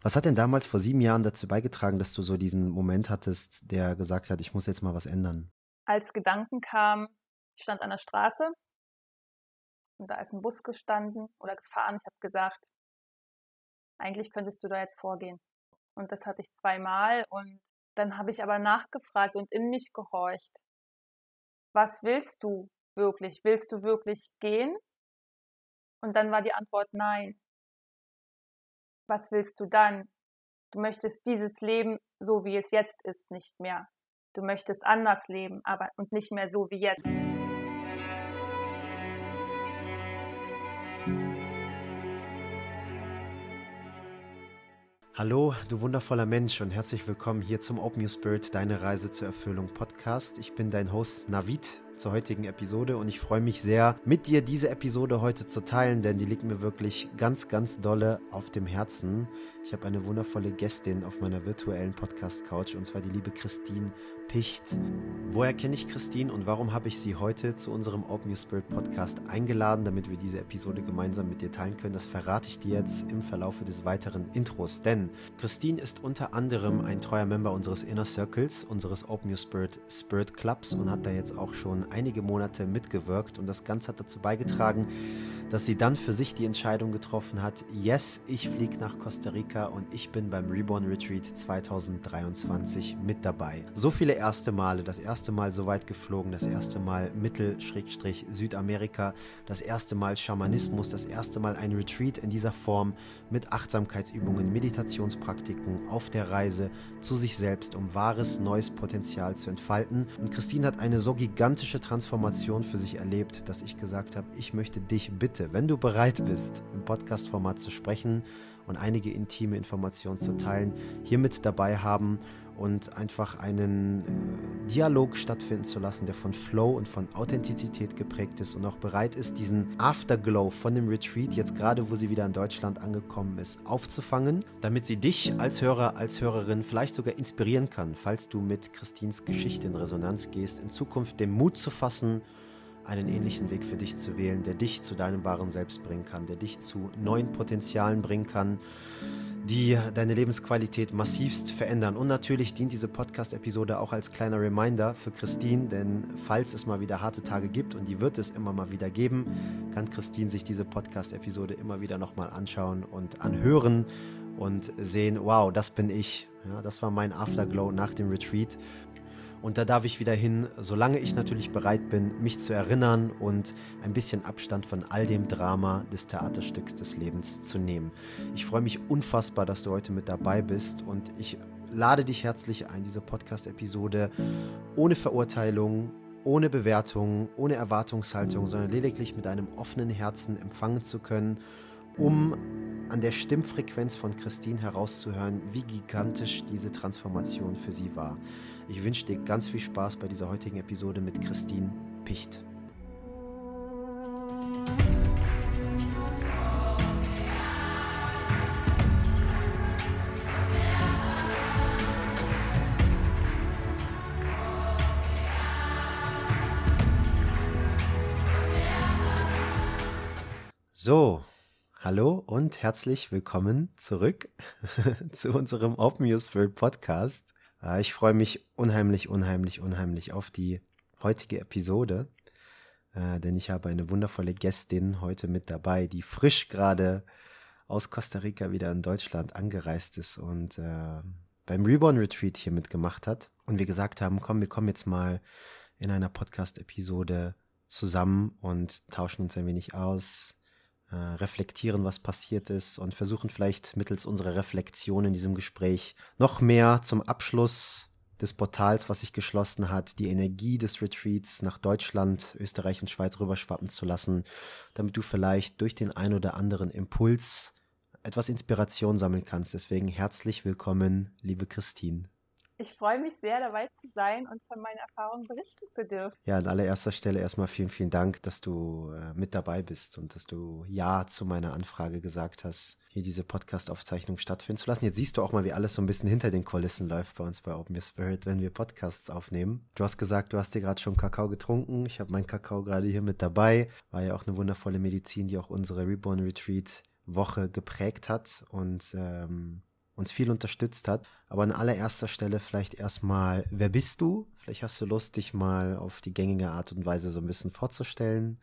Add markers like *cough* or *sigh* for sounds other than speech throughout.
Was hat denn damals vor sieben Jahren dazu beigetragen, dass du so diesen Moment hattest, der gesagt hat, ich muss jetzt mal was ändern? Als Gedanken kam, ich stand an der Straße und da ist ein Bus gestanden oder gefahren. Ich habe gesagt, eigentlich könntest du da jetzt vorgehen. Und das hatte ich zweimal und dann habe ich aber nachgefragt und in mich gehorcht. Was willst du wirklich? Willst du wirklich gehen? Und dann war die Antwort nein. Was willst du dann? Du möchtest dieses Leben, so wie es jetzt ist, nicht mehr. Du möchtest anders leben, aber und nicht mehr so wie jetzt. Hallo, du wundervoller Mensch und herzlich willkommen hier zum Open Your Spirit, deine Reise zur Erfüllung Podcast. Ich bin dein Host Navid zur heutigen Episode und ich freue mich sehr, mit dir diese Episode heute zu teilen, denn die liegt mir wirklich ganz, ganz dolle auf dem Herzen. Ich habe eine wundervolle Gästin auf meiner virtuellen Podcast-Couch und zwar die liebe Christine Picht. Woher kenne ich Christine und warum habe ich sie heute zu unserem Open Your Spirit Podcast eingeladen, damit wir diese Episode gemeinsam mit dir teilen können? Das verrate ich dir jetzt im Verlaufe des weiteren Intros. Denn Christine ist unter anderem ein treuer Member unseres Inner Circles, unseres Open Your Spirit Spirit Clubs und hat da jetzt auch schon einige Monate mitgewirkt. Und das Ganze hat dazu beigetragen, dass sie dann für sich die Entscheidung getroffen hat, yes, ich fliege nach Costa Rica und ich bin beim Reborn Retreat 2023 mit dabei. So viele erste Male, das erste Mal so weit geflogen, das erste Mal Mittel-Südamerika, das erste Mal Schamanismus, das erste Mal ein Retreat in dieser Form mit Achtsamkeitsübungen, Meditationspraktiken auf der Reise zu sich selbst, um wahres neues Potenzial zu entfalten. Und Christine hat eine so gigantische Transformation für sich erlebt, dass ich gesagt habe, ich möchte dich bitten, bitte, wenn du bereit bist, im Podcast-Format zu sprechen und einige intime Informationen zu teilen, hier mit dabei haben und einfach einen äh, Dialog stattfinden zu lassen, der von Flow und von Authentizität geprägt ist und auch bereit ist, diesen Afterglow von dem Retreat, jetzt gerade wo sie wieder in Deutschland angekommen ist, aufzufangen, damit sie dich als Hörer, als Hörerin vielleicht sogar inspirieren kann, falls du mit Christins Geschichte in Resonanz gehst, in Zukunft den Mut zu fassen, einen ähnlichen Weg für dich zu wählen, der dich zu deinem wahren Selbst bringen kann, der dich zu neuen Potenzialen bringen kann, die deine Lebensqualität massivst verändern. Und natürlich dient diese Podcast-Episode auch als kleiner Reminder für Christine, denn falls es mal wieder harte Tage gibt, und die wird es immer mal wieder geben, kann Christine sich diese Podcast-Episode immer wieder nochmal anschauen und anhören und sehen, wow, das bin ich. Ja, das war mein Afterglow nach dem Retreat. Und da darf ich wieder hin, solange ich natürlich bereit bin, mich zu erinnern und ein bisschen Abstand von all dem Drama des Theaterstücks des Lebens zu nehmen. Ich freue mich unfassbar, dass du heute mit dabei bist und ich lade dich herzlich ein, diese Podcast-Episode ohne Verurteilung, ohne Bewertung, ohne Erwartungshaltung, sondern lediglich mit einem offenen Herzen empfangen zu können, um an der Stimmfrequenz von Christine herauszuhören, wie gigantisch diese Transformation für sie war. Ich wünsche dir ganz viel Spaß bei dieser heutigen Episode mit Christine Picht. So, hallo und herzlich willkommen zurück *laughs* zu unserem Open Your Spirit Podcast. Äh, ich freue mich unheimlich, unheimlich, unheimlich auf die heutige Episode, äh, denn ich habe eine wundervolle Gästin heute mit dabei, die frisch gerade aus Costa Rica wieder in Deutschland angereist ist und äh, beim Reborn Retreat hier mitgemacht hat. Und wir gesagt haben, komm, wir kommen jetzt mal in einer Podcast-Episode zusammen und tauschen uns ein wenig aus, äh, reflektieren, was passiert ist und versuchen vielleicht mittels unserer Reflexion in diesem Gespräch noch mehr zum Abschluss des Portals, was sich geschlossen hat, die Energie des Retreats nach Deutschland, Österreich und Schweiz rüberschwappen zu lassen, damit du vielleicht durch den ein oder anderen Impuls etwas Inspiration sammeln kannst. Deswegen herzlich willkommen, liebe Christine. Ich freue mich sehr, dabei zu sein und von meinen Erfahrungen berichten zu dürfen. Ja, an allererster Stelle erstmal vielen, vielen Dank, dass du äh, mit dabei bist und dass du Ja zu meiner Anfrage gesagt hast, hier diese Podcast-Aufzeichnung stattfinden zu lassen. Jetzt siehst du auch mal, wie alles so ein bisschen hinter den Kulissen läuft bei uns bei Open Your Spirit, wenn wir Podcasts aufnehmen. Du hast gesagt, du hast dir gerade schon Kakao getrunken. Ich habe meinen Kakao gerade hier mit dabei. War ja auch eine wundervolle Medizin, die auch unsere Reborn Retreat Woche geprägt hat und ähm, uns viel unterstützt hat. Aber an allererster Stelle vielleicht erstmal, wer bist du? Vielleicht hast du Lust, dich mal auf die gängige Art und Weise so ein bisschen vorzustellen.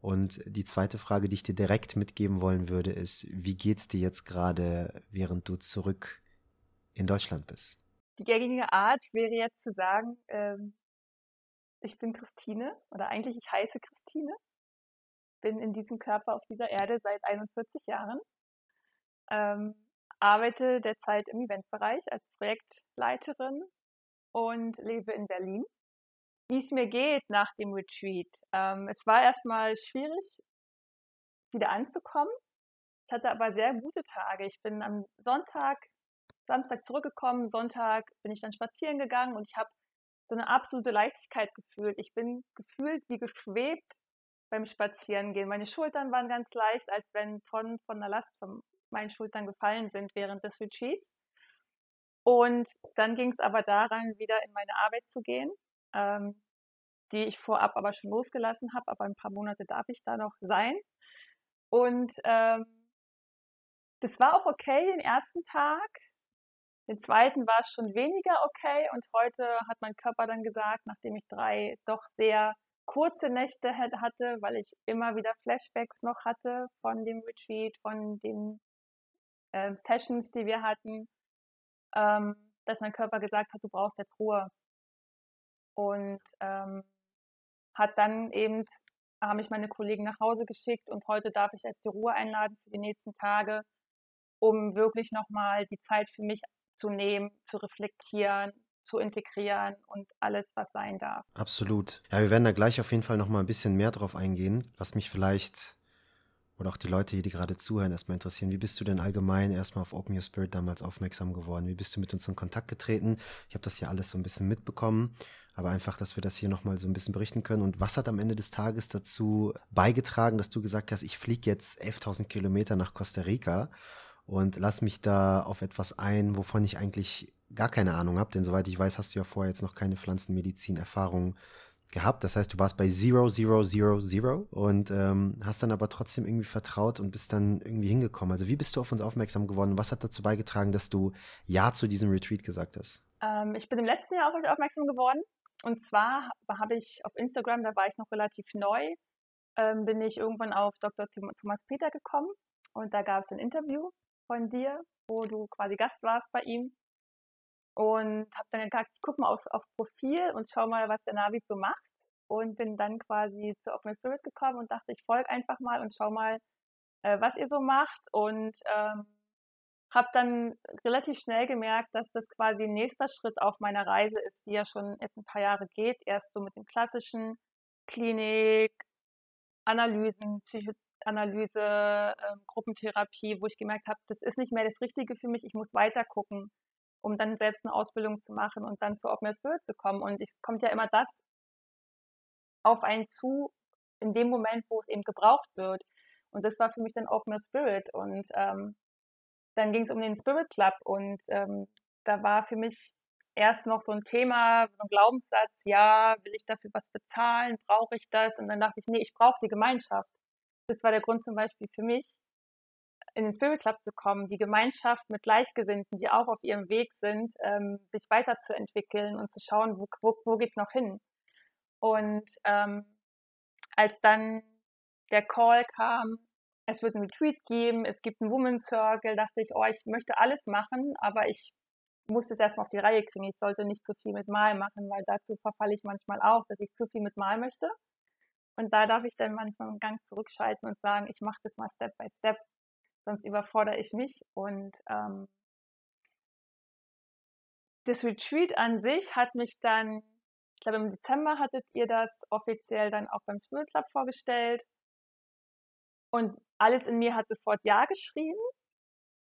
Und die zweite Frage, die ich dir direkt mitgeben wollen würde, ist, wie geht's dir jetzt gerade, während du zurück in Deutschland bist? Die gängige Art wäre jetzt zu sagen, ähm, ich bin Christine oder eigentlich ich heiße Christine, bin in diesem Körper auf dieser Erde seit 41 Jahren, ähm, arbeite derzeit im Eventbereich als Projektleiterin und lebe in Berlin wie es mir geht nach dem Retreat. Ähm, es war erstmal schwierig, wieder anzukommen. Ich hatte aber sehr gute Tage. Ich bin am Sonntag, Samstag zurückgekommen. Sonntag bin ich dann spazieren gegangen und ich habe so eine absolute Leichtigkeit gefühlt. Ich bin gefühlt wie geschwebt beim Spazierengehen. Meine Schultern waren ganz leicht, als wenn Tonnen von der Last von meinen Schultern gefallen sind während des Retreats. Und dann ging es aber daran, wieder in meine Arbeit zu gehen ähm, die ich vorab aber schon losgelassen habe, aber ein paar Monate darf ich da noch sein. Und ähm, das war auch okay den ersten Tag. Den zweiten war es schon weniger okay und heute hat mein Körper dann gesagt, nachdem ich drei doch sehr kurze Nächte hatte, weil ich immer wieder Flashbacks noch hatte von dem Retreat, von den äh, Sessions, die wir hatten, ähm, dass mein Körper gesagt hat, du brauchst jetzt Ruhe und ähm, hat dann eben, haben mich meine Kollegen nach Hause geschickt und heute darf ich jetzt die Ruhe einladen für die nächsten Tage, um wirklich nochmal die Zeit für mich zu nehmen, zu reflektieren, zu integrieren und alles, was sein darf. Absolut. Ja, wir werden da gleich auf jeden Fall nochmal ein bisschen mehr drauf eingehen, was mich vielleicht oder auch die Leute hier, die gerade zuhören, erstmal interessieren. Wie bist du denn allgemein erstmal auf Open Your Spirit damals aufmerksam geworden? Wie bist du mit uns in Kontakt getreten? Ich habe das hier alles so ein bisschen mitbekommen, aber einfach, dass wir das hier nochmal so ein bisschen berichten können. Und was hat am Ende des Tages dazu beigetragen, dass du gesagt hast, ich fliege jetzt 11.000 Kilometer nach Costa Rica und lass mich da auf etwas ein, wovon ich eigentlich gar keine Ahnung habe, denn soweit ich weiß, hast du ja vorher jetzt noch keine Pflanzenmedizin-Erfahrung gehabt. Das heißt, du warst bei Zero, Zero, Zero, Zero und ähm, hast dann aber trotzdem irgendwie vertraut und bist dann irgendwie hingekommen. Also wie bist du auf uns aufmerksam geworden? Was hat dazu beigetragen, dass du Ja zu diesem Retreat gesagt hast? Ähm, ich bin im letzten Jahr auf euch aufmerksam geworden. Und zwar habe ich auf Instagram, da war ich noch relativ neu, ähm, bin ich irgendwann auf Dr. Thomas Peter gekommen und da gab es ein Interview von dir, wo du quasi Gast warst bei ihm und habe dann gesagt, ich gucke mal aufs, aufs, Profil und schau mal, was der Navi so macht und bin dann quasi zu Open Spirit gekommen und dachte, ich folge einfach mal und schau mal, äh, was ihr so macht und ähm, habe dann relativ schnell gemerkt, dass das quasi ein nächster Schritt auf meiner Reise ist, die ja schon jetzt ein paar Jahre geht. Erst so mit dem klassischen Klinik, Analysen, Psychoanalyse, äh, Gruppentherapie, wo ich gemerkt habe, das ist nicht mehr das Richtige für mich, ich muss weiter gucken um dann selbst eine Ausbildung zu machen und dann zu Open Spirit zu kommen. Und es kommt ja immer das auf einen zu, in dem Moment, wo es eben gebraucht wird. Und das war für mich dann Open Spirit. Und ähm, dann ging es um den Spirit Club und ähm, da war für mich erst noch so ein Thema, so ein Glaubenssatz, ja, will ich dafür was bezahlen, brauche ich das? Und dann dachte ich, nee, ich brauche die Gemeinschaft. Das war der Grund zum Beispiel für mich, in den Spirit Club zu kommen, die Gemeinschaft mit Gleichgesinnten, die auch auf ihrem Weg sind, ähm, sich weiterzuentwickeln und zu schauen, wo, wo, wo geht es noch hin. Und ähm, als dann der Call kam, es wird ein Retreat geben, es gibt einen Women's Circle, dachte ich, oh, ich möchte alles machen, aber ich muss es erstmal auf die Reihe kriegen. Ich sollte nicht zu viel mit Mal machen, weil dazu verfalle ich manchmal auch, dass ich zu viel mit Mal möchte. Und da darf ich dann manchmal einen Gang zurückschalten und sagen, ich mache das mal Step by Step sonst überfordere ich mich. Und ähm, das Retreat an sich hat mich dann, ich glaube im Dezember hattet ihr das offiziell dann auch beim Spirit Club vorgestellt. Und alles in mir hat sofort Ja geschrieben.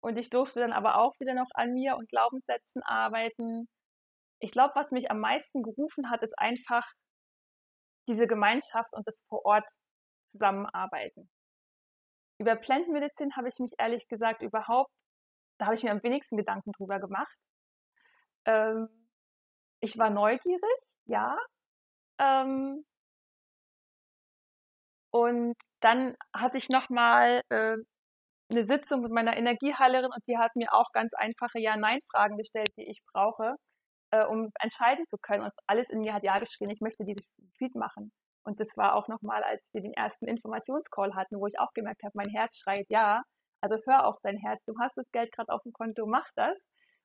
Und ich durfte dann aber auch wieder noch an mir und Glaubenssätzen arbeiten. Ich glaube, was mich am meisten gerufen hat, ist einfach diese Gemeinschaft und das vor Ort zusammenarbeiten. Über Plant habe ich mich ehrlich gesagt überhaupt, da habe ich mir am wenigsten Gedanken drüber gemacht. Ähm, ich war neugierig, ja. Ähm, und dann hatte ich nochmal äh, eine Sitzung mit meiner Energieheilerin und die hat mir auch ganz einfache Ja-Nein-Fragen gestellt, die ich brauche, äh, um entscheiden zu können. Und alles in mir hat Ja geschrien, ich möchte dieses Feed machen. Und das war auch nochmal, als wir den ersten Informationscall hatten, wo ich auch gemerkt habe, mein Herz schreit Ja. Also hör auf dein Herz, du hast das Geld gerade auf dem Konto, mach das.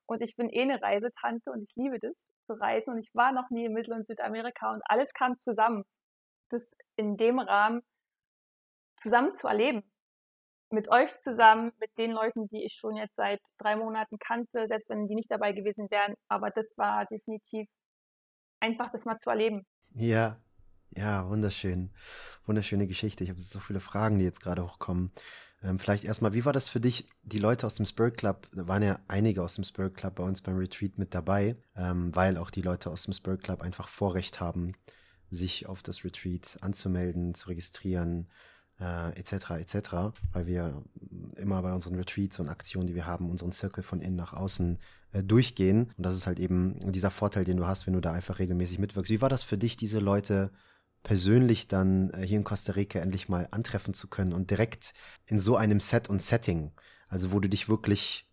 Und ich bin eh eine Reisetante und ich liebe das zu reisen und ich war noch nie in Mittel- und Südamerika und alles kam zusammen, das in dem Rahmen zusammen zu erleben mit euch zusammen, mit den Leuten, die ich schon jetzt seit drei Monaten kannte, selbst wenn die nicht dabei gewesen wären. Aber das war definitiv einfach, das mal zu erleben. Ja, ja, wunderschön. Wunderschöne Geschichte. Ich habe so viele Fragen, die jetzt gerade hochkommen. Ähm, vielleicht erstmal, wie war das für dich? Die Leute aus dem Spirit Club, da waren ja einige aus dem Spirit Club bei uns beim Retreat mit dabei, ähm, weil auch die Leute aus dem Spirit Club einfach Vorrecht haben, sich auf das Retreat anzumelden, zu registrieren, äh, etc. etc., weil wir immer bei unseren Retreats und Aktionen, die wir haben, unseren Circle von innen nach außen äh, durchgehen. Und das ist halt eben dieser Vorteil, den du hast, wenn du da einfach regelmäßig mitwirkst. Wie war das für dich, diese Leute persönlich dann äh, hier in Costa Rica endlich mal antreffen zu können und direkt in so einem Set und Setting, also wo du dich wirklich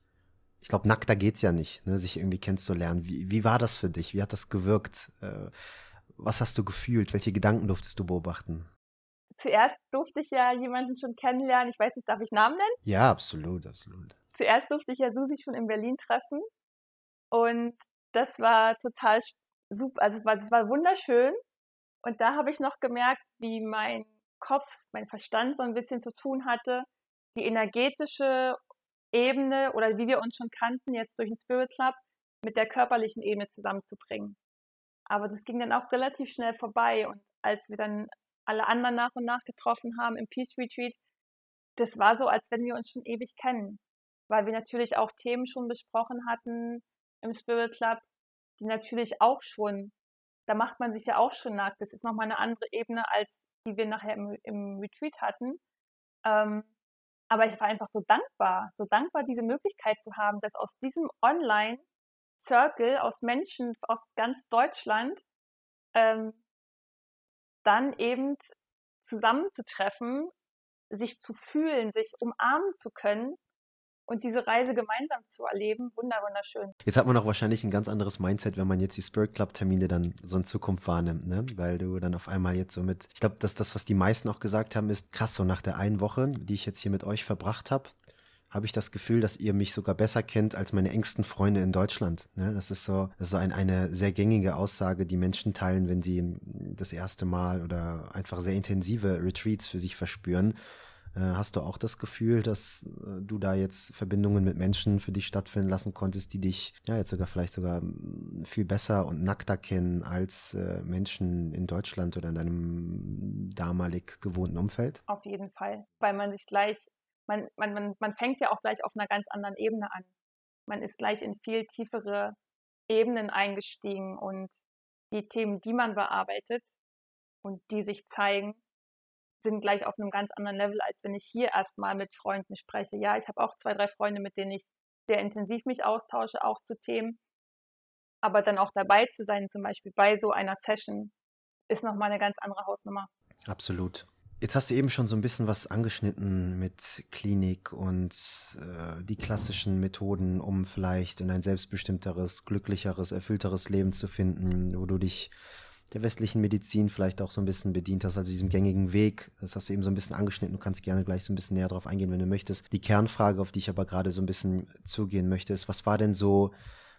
ich glaube, nackter geht's ja nicht, ne, sich irgendwie kennenzulernen. Wie, wie war das für dich? Wie hat das gewirkt? Äh, was hast du gefühlt? Welche Gedanken durftest du beobachten? zuerst durfte ich ja jemanden schon kennenlernen. Ich weiß nicht, darf ich Namen nennen? Ja, absolut, absolut. Zuerst durfte ich ja Susi schon in Berlin treffen. Und das war total super. Also es war, das war wunderschön. Und da habe ich noch gemerkt, wie mein Kopf, mein Verstand so ein bisschen zu tun hatte, die energetische Ebene oder wie wir uns schon kannten, jetzt durch den Spirit Club, mit der körperlichen Ebene zusammenzubringen. Aber das ging dann auch relativ schnell vorbei. Und als wir dann alle anderen nach und nach getroffen haben im Peace Retreat, das war so, als wenn wir uns schon ewig kennen, weil wir natürlich auch Themen schon besprochen hatten im Spirit Club, die natürlich auch schon, da macht man sich ja auch schon nackt. Das ist nochmal eine andere Ebene, als die wir nachher im, im Retreat hatten. Ähm, aber ich war einfach so dankbar, so dankbar, diese Möglichkeit zu haben, dass aus diesem Online-Circle, aus Menschen aus ganz Deutschland, ähm, dann eben zusammenzutreffen, sich zu fühlen, sich umarmen zu können und diese Reise gemeinsam zu erleben, wunderschön. Jetzt hat man auch wahrscheinlich ein ganz anderes Mindset, wenn man jetzt die Spirit Club Termine dann so in Zukunft wahrnimmt, ne? Weil du dann auf einmal jetzt so mit, ich glaube, dass das, was die meisten auch gesagt haben, ist krass, so nach der einen Woche, die ich jetzt hier mit euch verbracht habe, habe ich das Gefühl, dass ihr mich sogar besser kennt als meine engsten Freunde in Deutschland. Ne? Das ist so, das ist so ein, eine sehr gängige Aussage, die Menschen teilen, wenn sie das erste Mal oder einfach sehr intensive Retreats für sich verspüren. Äh, hast du auch das Gefühl, dass äh, du da jetzt Verbindungen mit Menschen für dich stattfinden lassen konntest, die dich ja jetzt sogar vielleicht sogar viel besser und nackter kennen als äh, Menschen in Deutschland oder in deinem damalig gewohnten Umfeld? Auf jeden Fall, weil man sich gleich man, man, man, man fängt ja auch gleich auf einer ganz anderen Ebene an. Man ist gleich in viel tiefere Ebenen eingestiegen und die Themen, die man bearbeitet und die sich zeigen, sind gleich auf einem ganz anderen Level, als wenn ich hier erstmal mit Freunden spreche. Ja, ich habe auch zwei, drei Freunde, mit denen ich sehr intensiv mich austausche, auch zu Themen. Aber dann auch dabei zu sein, zum Beispiel bei so einer Session, ist nochmal eine ganz andere Hausnummer. Absolut. Jetzt hast du eben schon so ein bisschen was angeschnitten mit Klinik und äh, die klassischen Methoden, um vielleicht in ein selbstbestimmteres, glücklicheres, erfüllteres Leben zu finden, wo du dich der westlichen Medizin vielleicht auch so ein bisschen bedient hast, also diesem gängigen Weg. Das hast du eben so ein bisschen angeschnitten. Du kannst gerne gleich so ein bisschen näher drauf eingehen, wenn du möchtest. Die Kernfrage, auf die ich aber gerade so ein bisschen zugehen möchte, ist, was war denn so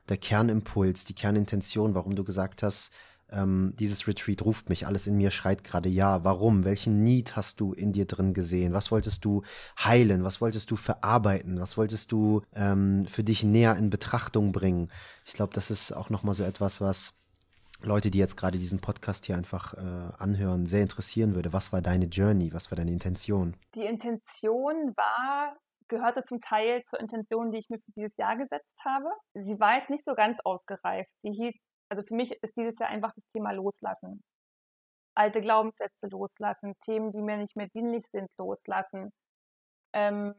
der Kernimpuls, die Kernintention, warum du gesagt hast, ähm, dieses Retreat ruft mich, alles in mir schreit gerade ja. Warum? Welchen Need hast du in dir drin gesehen? Was wolltest du heilen? Was wolltest du verarbeiten? Was wolltest du ähm, für dich näher in Betrachtung bringen? Ich glaube, das ist auch nochmal so etwas, was Leute, die jetzt gerade diesen Podcast hier einfach äh, anhören, sehr interessieren würde. Was war deine Journey? Was war deine Intention? Die Intention war, gehörte zum Teil zur Intention, die ich mir für dieses Jahr gesetzt habe. Sie war jetzt nicht so ganz ausgereift. Sie hieß also für mich ist dieses Jahr einfach das Thema Loslassen. Alte Glaubenssätze loslassen, Themen, die mir nicht mehr dienlich sind, loslassen. Ähm,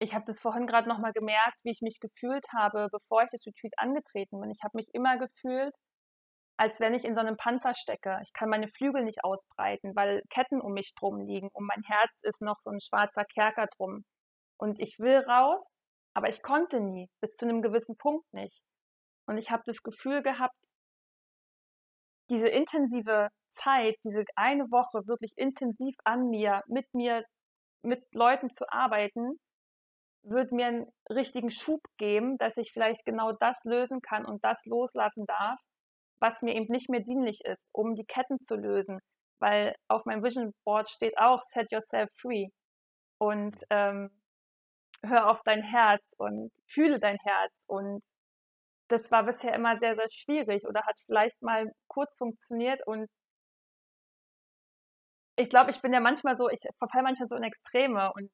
ich habe das vorhin gerade nochmal gemerkt, wie ich mich gefühlt habe, bevor ich das Retreat angetreten bin. Ich habe mich immer gefühlt, als wenn ich in so einem Panzer stecke. Ich kann meine Flügel nicht ausbreiten, weil Ketten um mich drum liegen. Um mein Herz ist noch so ein schwarzer Kerker drum. Und ich will raus, aber ich konnte nie, bis zu einem gewissen Punkt nicht. Und ich habe das Gefühl gehabt, diese intensive Zeit, diese eine Woche wirklich intensiv an mir, mit mir, mit Leuten zu arbeiten, wird mir einen richtigen Schub geben, dass ich vielleicht genau das lösen kann und das loslassen darf, was mir eben nicht mehr dienlich ist, um die Ketten zu lösen. Weil auf meinem Vision Board steht auch Set Yourself Free. Und ähm, hör auf dein Herz und fühle dein Herz. Und das war bisher immer sehr, sehr schwierig oder hat vielleicht mal kurz funktioniert. Und ich glaube, ich bin ja manchmal so, ich verfalle manchmal so in Extreme. Und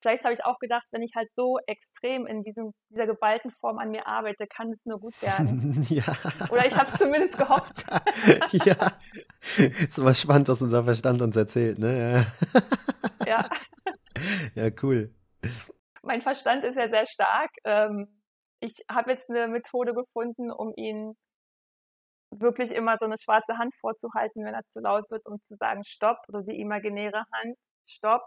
vielleicht habe ich auch gedacht, wenn ich halt so extrem in diesem, dieser geballten Form an mir arbeite, kann es nur gut werden. *laughs* ja. Oder ich habe es zumindest gehofft. *laughs* ja. Ist immer spannend, was unser Verstand uns erzählt, ne? ja. *laughs* Ja, cool. Mein Verstand ist ja sehr stark. Ähm, ich habe jetzt eine Methode gefunden, um ihn wirklich immer so eine schwarze Hand vorzuhalten, wenn er zu laut wird, um zu sagen, stopp, so die imaginäre Hand, stopp,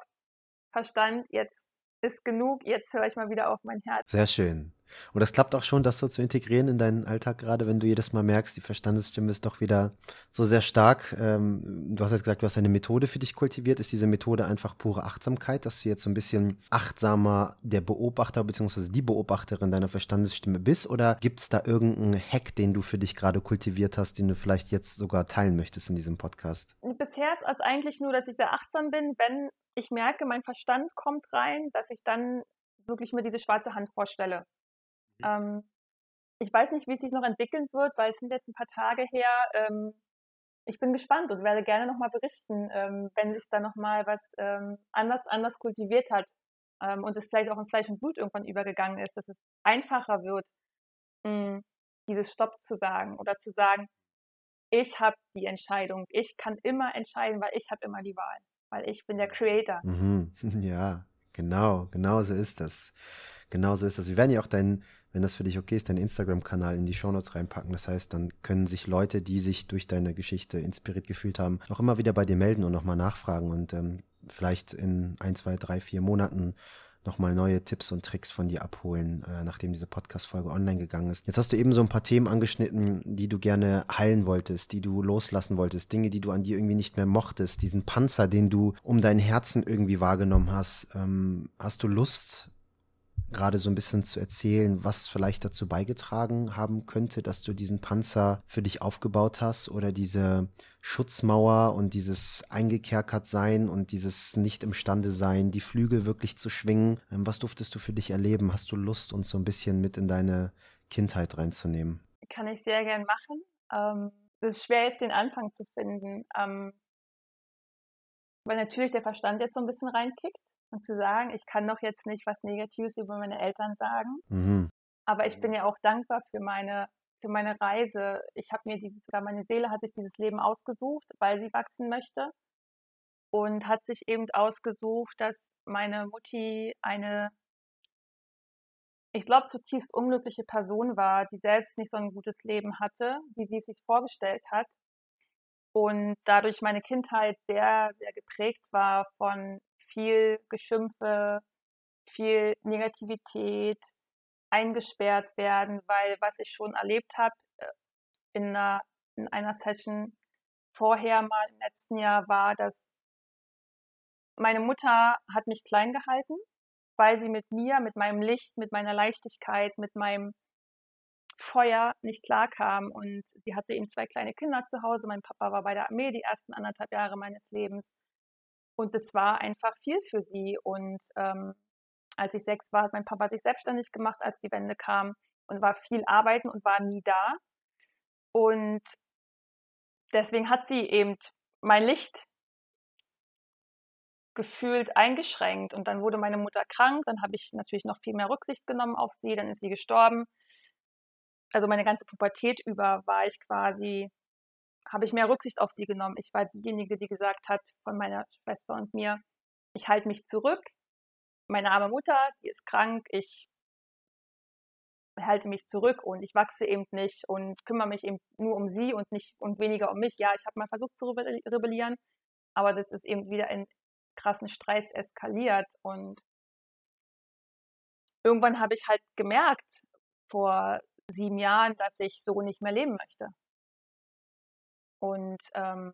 Verstand, jetzt ist genug, jetzt höre ich mal wieder auf mein Herz. Sehr schön. Und das klappt auch schon, das so zu integrieren in deinen Alltag, gerade wenn du jedes Mal merkst, die Verstandesstimme ist doch wieder so sehr stark. Ähm, du hast jetzt gesagt, du hast eine Methode für dich kultiviert. Ist diese Methode einfach pure Achtsamkeit, dass du jetzt so ein bisschen achtsamer der Beobachter bzw. die Beobachterin deiner Verstandesstimme bist? Oder gibt es da irgendeinen Hack, den du für dich gerade kultiviert hast, den du vielleicht jetzt sogar teilen möchtest in diesem Podcast? Bisher ist es eigentlich nur, dass ich sehr achtsam bin, wenn ich merke, mein Verstand kommt rein, dass ich dann wirklich mir diese schwarze Hand vorstelle. Ähm, ich weiß nicht, wie es sich noch entwickeln wird, weil es sind jetzt ein paar Tage her. Ähm, ich bin gespannt und werde gerne nochmal berichten, ähm, wenn sich da nochmal was ähm, anders, anders kultiviert hat ähm, und es vielleicht auch in Fleisch und Blut irgendwann übergegangen ist, dass es einfacher wird, mh, hm, dieses Stopp zu sagen oder zu sagen, ich habe die Entscheidung, ich kann immer entscheiden, weil ich habe immer die Wahl weil ich bin der Creator. Mhm. *laughs* Ja, genau, genau so ist das. Genau so ist das. Wir werden ja auch deinen, wenn das für dich okay ist, deinen Instagram-Kanal in die Shownotes reinpacken. Das heißt, dann können sich Leute, die sich durch deine Geschichte inspiriert gefühlt haben, auch immer wieder bei dir melden und nochmal nachfragen und ähm, vielleicht in ein, zwei, drei, vier Monaten nochmal neue Tipps und Tricks von dir abholen, äh, nachdem diese Podcast-Folge online gegangen ist. Jetzt hast du eben so ein paar Themen angeschnitten, die du gerne heilen wolltest, die du loslassen wolltest, Dinge, die du an dir irgendwie nicht mehr mochtest, diesen Panzer, den du um dein Herzen irgendwie wahrgenommen hast. Ähm, hast du Lust, gerade so ein bisschen zu erzählen, was vielleicht dazu beigetragen haben könnte, dass du diesen Panzer für dich aufgebaut hast oder diese Schutzmauer und dieses eingekerkert sein und dieses nicht imstande sein, die Flügel wirklich zu schwingen. Ähm, was durftest du für dich erleben? Hast du Lust, uns so ein bisschen mit in deine Kindheit reinzunehmen? Kann ich sehr gern machen. Ähm, es ist schwer jetzt den Anfang zu finden, ähm, weil natürlich der Verstand jetzt so ein bisschen reinkickt und zu sagen, ich kann doch jetzt nicht was Negatives über meine Eltern sagen. Mhm. Aber ich bin ja auch dankbar für meine, für meine Reise. Ich habe mir dieses, sogar meine Seele hat sich dieses Leben ausgesucht, weil sie wachsen möchte. Und hat sich eben ausgesucht, dass meine Mutti eine, ich glaube, zutiefst unglückliche Person war, die selbst nicht so ein gutes Leben hatte, wie sie es sich vorgestellt hat. Und dadurch meine Kindheit sehr, sehr geprägt war von viel Geschimpfe, viel Negativität, eingesperrt werden, weil was ich schon erlebt habe äh, in einer, in einer Session vorher mal im letzten Jahr war, dass meine Mutter hat mich klein gehalten, weil sie mit mir, mit meinem Licht, mit meiner Leichtigkeit, mit meinem Feuer nicht klarkam. Und sie hatte eben zwei kleine Kinder zu Hause. Mein Papa war bei der Armee die ersten anderthalb Jahre meines Lebens. Und es war einfach viel für sie. Und ähm, als ich sechs war, hat mein Papa sich selbstständig gemacht, als die Wende kam und war viel arbeiten und war nie da. Und deswegen hat sie eben mein Licht gefühlt eingeschränkt. Und dann wurde meine Mutter krank, dann habe ich natürlich noch viel mehr Rücksicht genommen auf sie, dann ist sie gestorben. Also meine ganze Pubertät über war ich quasi habe ich mehr Rücksicht auf sie genommen. Ich war diejenige, die gesagt hat von meiner Schwester und mir, ich halte mich zurück. Meine arme Mutter, die ist krank, ich halte mich zurück und ich wachse eben nicht und kümmere mich eben nur um sie und nicht und weniger um mich. Ja, ich habe mal versucht zu rebellieren, aber das ist eben wieder in krassen Streits eskaliert und irgendwann habe ich halt gemerkt, vor sieben Jahren, dass ich so nicht mehr leben möchte. Und ähm,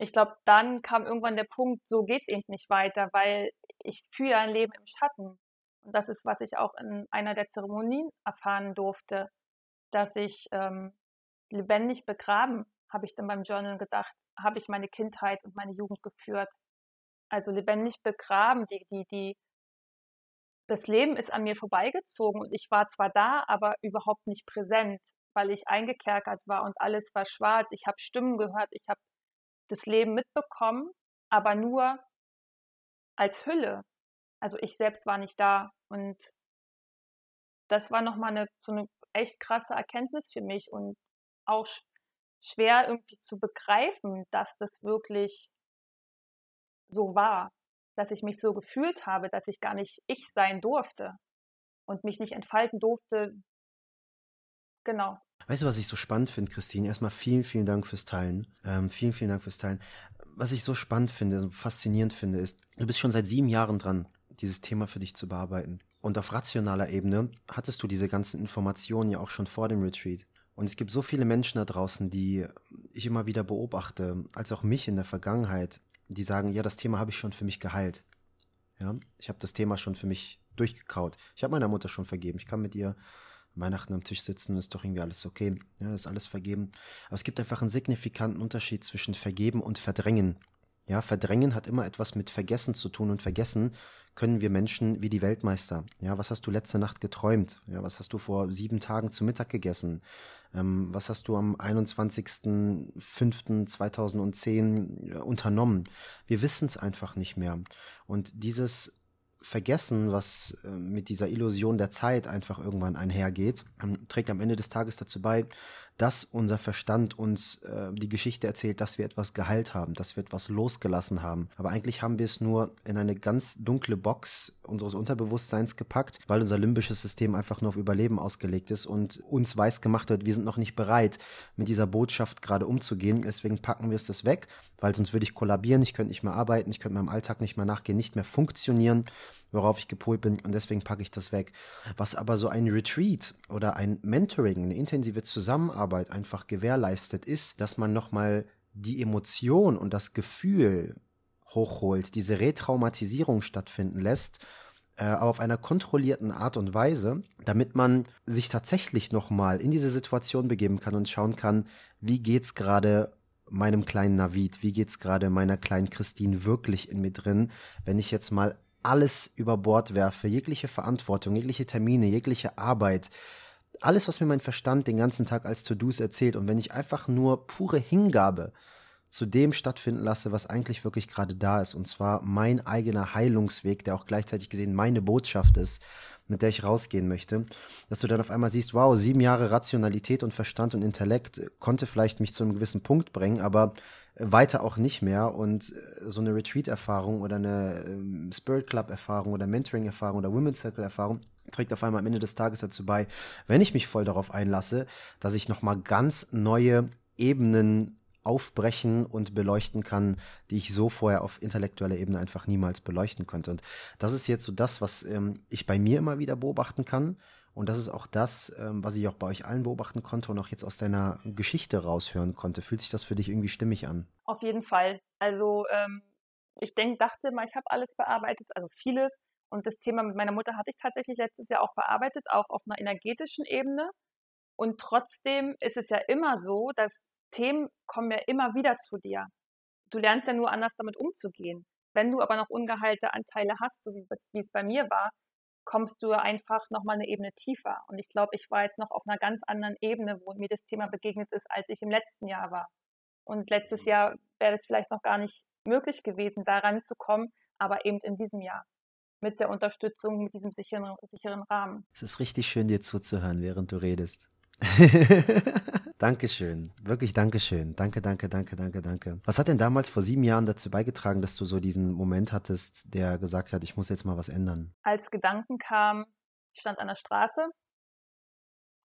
ich glaube, dann kam irgendwann der Punkt, so geht es eben nicht weiter, weil ich führe ein Leben im Schatten. Und das ist, was ich auch in einer der Zeremonien erfahren durfte, dass ich ähm, lebendig begraben, habe ich dann beim Journal gedacht, habe ich meine Kindheit und meine Jugend geführt. Also lebendig begraben, die, die, die, das Leben ist an mir vorbeigezogen und ich war zwar da, aber überhaupt nicht präsent, weil ich eingekerkert war und alles war schwarz. Ich habe Stimmen gehört, ich habe das Leben mitbekommen, aber nur als Hülle. Also ich selbst war nicht da und das war nochmal eine, so eine echt krasse Erkenntnis für mich und auch schwer irgendwie zu begreifen, dass das wirklich so war, dass ich mich so gefühlt habe, dass ich gar nicht ich sein durfte und mich nicht entfalten durfte. Genau. Weißt du, was ich so spannend finde, Christine? Erstmal vielen, vielen Dank fürs Teilen. Ähm, vielen, vielen Dank fürs Teilen. Was ich so spannend finde, so faszinierend finde, ist, du bist schon seit sieben Jahren dran, dieses Thema für dich zu bearbeiten. Und auf rationaler Ebene hattest du diese ganzen Informationen ja auch schon vor dem Retreat. Und es gibt so viele Menschen da draußen, die ich immer wieder beobachte, als auch mich in der Vergangenheit, die sagen, ja, das Thema habe ich schon für mich geheilt. Ja, ich habe das Thema schon für mich durchgekaut. Ich habe meiner Mutter schon vergeben. Ich kann mit ihr Weihnachten am Tisch sitzen, ist doch irgendwie alles okay. Ja, ist alles vergeben. Aber es gibt einfach einen signifikanten Unterschied zwischen vergeben und verdrängen. Ja, verdrängen hat immer etwas mit Vergessen zu tun und vergessen können wir Menschen wie die Weltmeister. Ja, was hast du letzte Nacht geträumt? Ja, was hast du vor sieben Tagen zu Mittag gegessen? Ähm, was hast du am 21.05.2010 äh, unternommen? Wir wissen es einfach nicht mehr. Und dieses Vergessen, was äh, mit dieser Illusion der Zeit einfach irgendwann einhergeht, ähm, trägt am Ende des Tages dazu bei, dass unser Verstand uns äh, die Geschichte erzählt, dass wir etwas geheilt haben, dass wir etwas losgelassen haben. Aber eigentlich haben wir es nur in eine ganz dunkle Box unseres Unterbewusstseins gepackt, weil unser limbisches System einfach nur auf Überleben ausgelegt ist und uns weiß gemacht wird, wir sind noch nicht bereit, mit dieser Botschaft gerade umzugehen. Deswegen packen wir es das weg, weil sonst würde ich kollabieren, ich könnte nicht mehr arbeiten, ich könnte meinem Alltag nicht mehr nachgehen, nicht mehr funktionieren worauf ich gepolt bin und deswegen packe ich das weg. Was aber so ein Retreat oder ein Mentoring, eine intensive Zusammenarbeit einfach gewährleistet ist, dass man nochmal die Emotion und das Gefühl hochholt, diese Retraumatisierung stattfinden lässt, äh, aber auf einer kontrollierten Art und Weise, damit man sich tatsächlich nochmal in diese Situation begeben kann und schauen kann, wie geht's gerade meinem kleinen Navid, wie geht's gerade meiner kleinen Christine wirklich in mir drin, wenn ich jetzt mal alles über Bord werfe, jegliche Verantwortung, jegliche Termine, jegliche Arbeit, alles, was mir mein Verstand den ganzen Tag als To-Dos erzählt und wenn ich einfach nur pure Hingabe zu dem stattfinden lasse, was eigentlich wirklich gerade da ist, und zwar mein eigener Heilungsweg, der auch gleichzeitig gesehen meine Botschaft ist, mit der ich rausgehen möchte, dass du dann auf einmal siehst, wow, sieben Jahre Rationalität und Verstand und Intellekt konnte vielleicht mich zu einem gewissen Punkt bringen, aber weiter auch nicht mehr. Und äh, so eine Retreat-Erfahrung oder eine ähm, Spirit Club-Erfahrung oder Mentoring-Erfahrung oder Women's Circle-Erfahrung trägt auf einmal am Ende des Tages dazu bei, wenn ich mich voll darauf einlasse, dass ich nochmal ganz neue Ebenen aufbrechen und beleuchten kann, die ich so vorher auf intellektueller Ebene einfach niemals beleuchten konnte. Und das ist jetzt so das, was ähm, ich bei mir immer wieder beobachten kann und das ist auch das, ähm, was ich auch bei euch allen beobachten konnte und auch jetzt aus deiner Geschichte raushören konnte. Fühlt sich das für dich irgendwie stimmig an? Auf jeden Fall. Also ähm, ich denke, dachte mal, ich habe alles bearbeitet, also vieles. Und das Thema mit meiner Mutter hatte ich tatsächlich letztes Jahr auch bearbeitet, auch auf einer energetischen Ebene. Und trotzdem ist es ja immer so, dass Themen kommen ja immer wieder zu dir. Du lernst ja nur anders damit umzugehen. Wenn du aber noch ungeheilte Anteile hast, so wie es bei mir war, kommst du einfach nochmal eine Ebene tiefer. Und ich glaube, ich war jetzt noch auf einer ganz anderen Ebene, wo mir das Thema begegnet ist, als ich im letzten Jahr war. Und letztes mhm. Jahr wäre es vielleicht noch gar nicht möglich gewesen, daran zu kommen, aber eben in diesem Jahr mit der Unterstützung, mit diesem sicheren, sicheren Rahmen. Es ist richtig schön, dir zuzuhören, während du redest. *laughs* Dankeschön. Wirklich Dankeschön. Danke, danke, danke, danke, danke. Was hat denn damals vor sieben Jahren dazu beigetragen, dass du so diesen Moment hattest, der gesagt hat, ich muss jetzt mal was ändern? Als Gedanken kam, ich stand an der Straße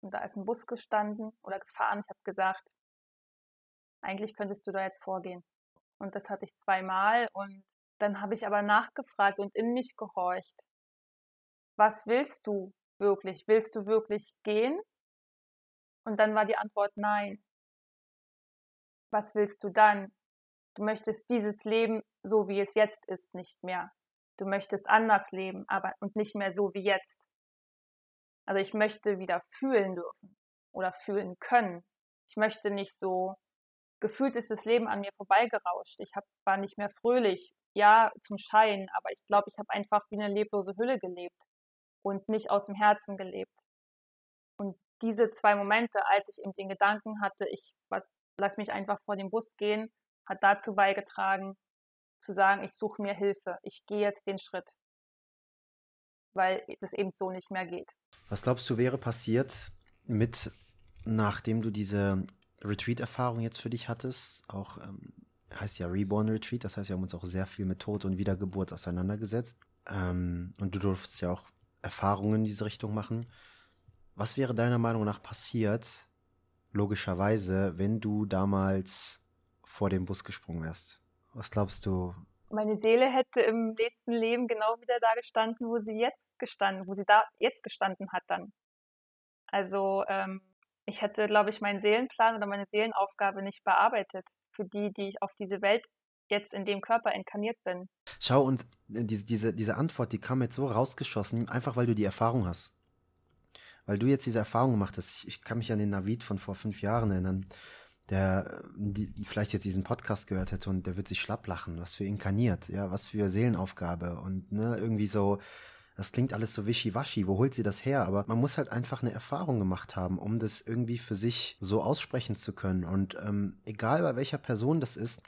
und da ist ein Bus gestanden oder gefahren. Ich habe gesagt, eigentlich könntest du da jetzt vorgehen. Und das hatte ich zweimal und dann habe ich aber nachgefragt und in mich gehorcht. was willst du wirklich? Willst du wirklich gehen? Und dann war die Antwort nein. Was willst du dann? Du möchtest dieses Leben, so wie es jetzt ist, nicht mehr. Du möchtest anders leben, aber und nicht mehr so wie jetzt. Also ich möchte wieder fühlen dürfen oder fühlen können. Ich möchte nicht so, gefühlt ist das Leben an mir vorbeigerauscht. Ich hab, war nicht mehr fröhlich, ja, zum Schein, aber ich glaube, ich habe einfach wie eine leblose Hülle gelebt und nicht aus dem Herzen gelebt. Und diese zwei Momente, als ich eben den Gedanken hatte, ich was, lass mich einfach vor den Bus gehen, hat dazu beigetragen, zu sagen, ich suche mir Hilfe, ich gehe jetzt den Schritt, weil es eben so nicht mehr geht. Was glaubst du wäre passiert mit, nachdem du diese Retreat-Erfahrung jetzt für dich hattest, auch ähm, heißt ja Reborn Retreat, das heißt, wir haben uns auch sehr viel mit Tod und Wiedergeburt auseinandergesetzt. Ähm, und du durftest ja auch Erfahrungen in diese Richtung machen. Was wäre deiner Meinung nach passiert, logischerweise, wenn du damals vor dem Bus gesprungen wärst? Was glaubst du? Meine Seele hätte im nächsten Leben genau wieder da gestanden, wo sie jetzt gestanden, wo sie da jetzt gestanden hat dann. Also ähm, ich hätte, glaube ich, meinen Seelenplan oder meine Seelenaufgabe nicht bearbeitet, für die, die ich auf diese Welt jetzt in dem Körper inkarniert bin. Schau, und äh, diese, diese, diese Antwort, die kam jetzt so rausgeschossen, einfach weil du die Erfahrung hast. Weil du jetzt diese Erfahrung gemacht hast. Ich, ich kann mich an den Navid von vor fünf Jahren erinnern der die, vielleicht jetzt diesen Podcast gehört hätte und der wird sich schlapp lachen, was für inkarniert, ja, was für Seelenaufgabe und ne, irgendwie so, das klingt alles so wischiwaschi, wo holt sie das her? Aber man muss halt einfach eine Erfahrung gemacht haben, um das irgendwie für sich so aussprechen zu können. Und ähm, egal bei welcher Person das ist,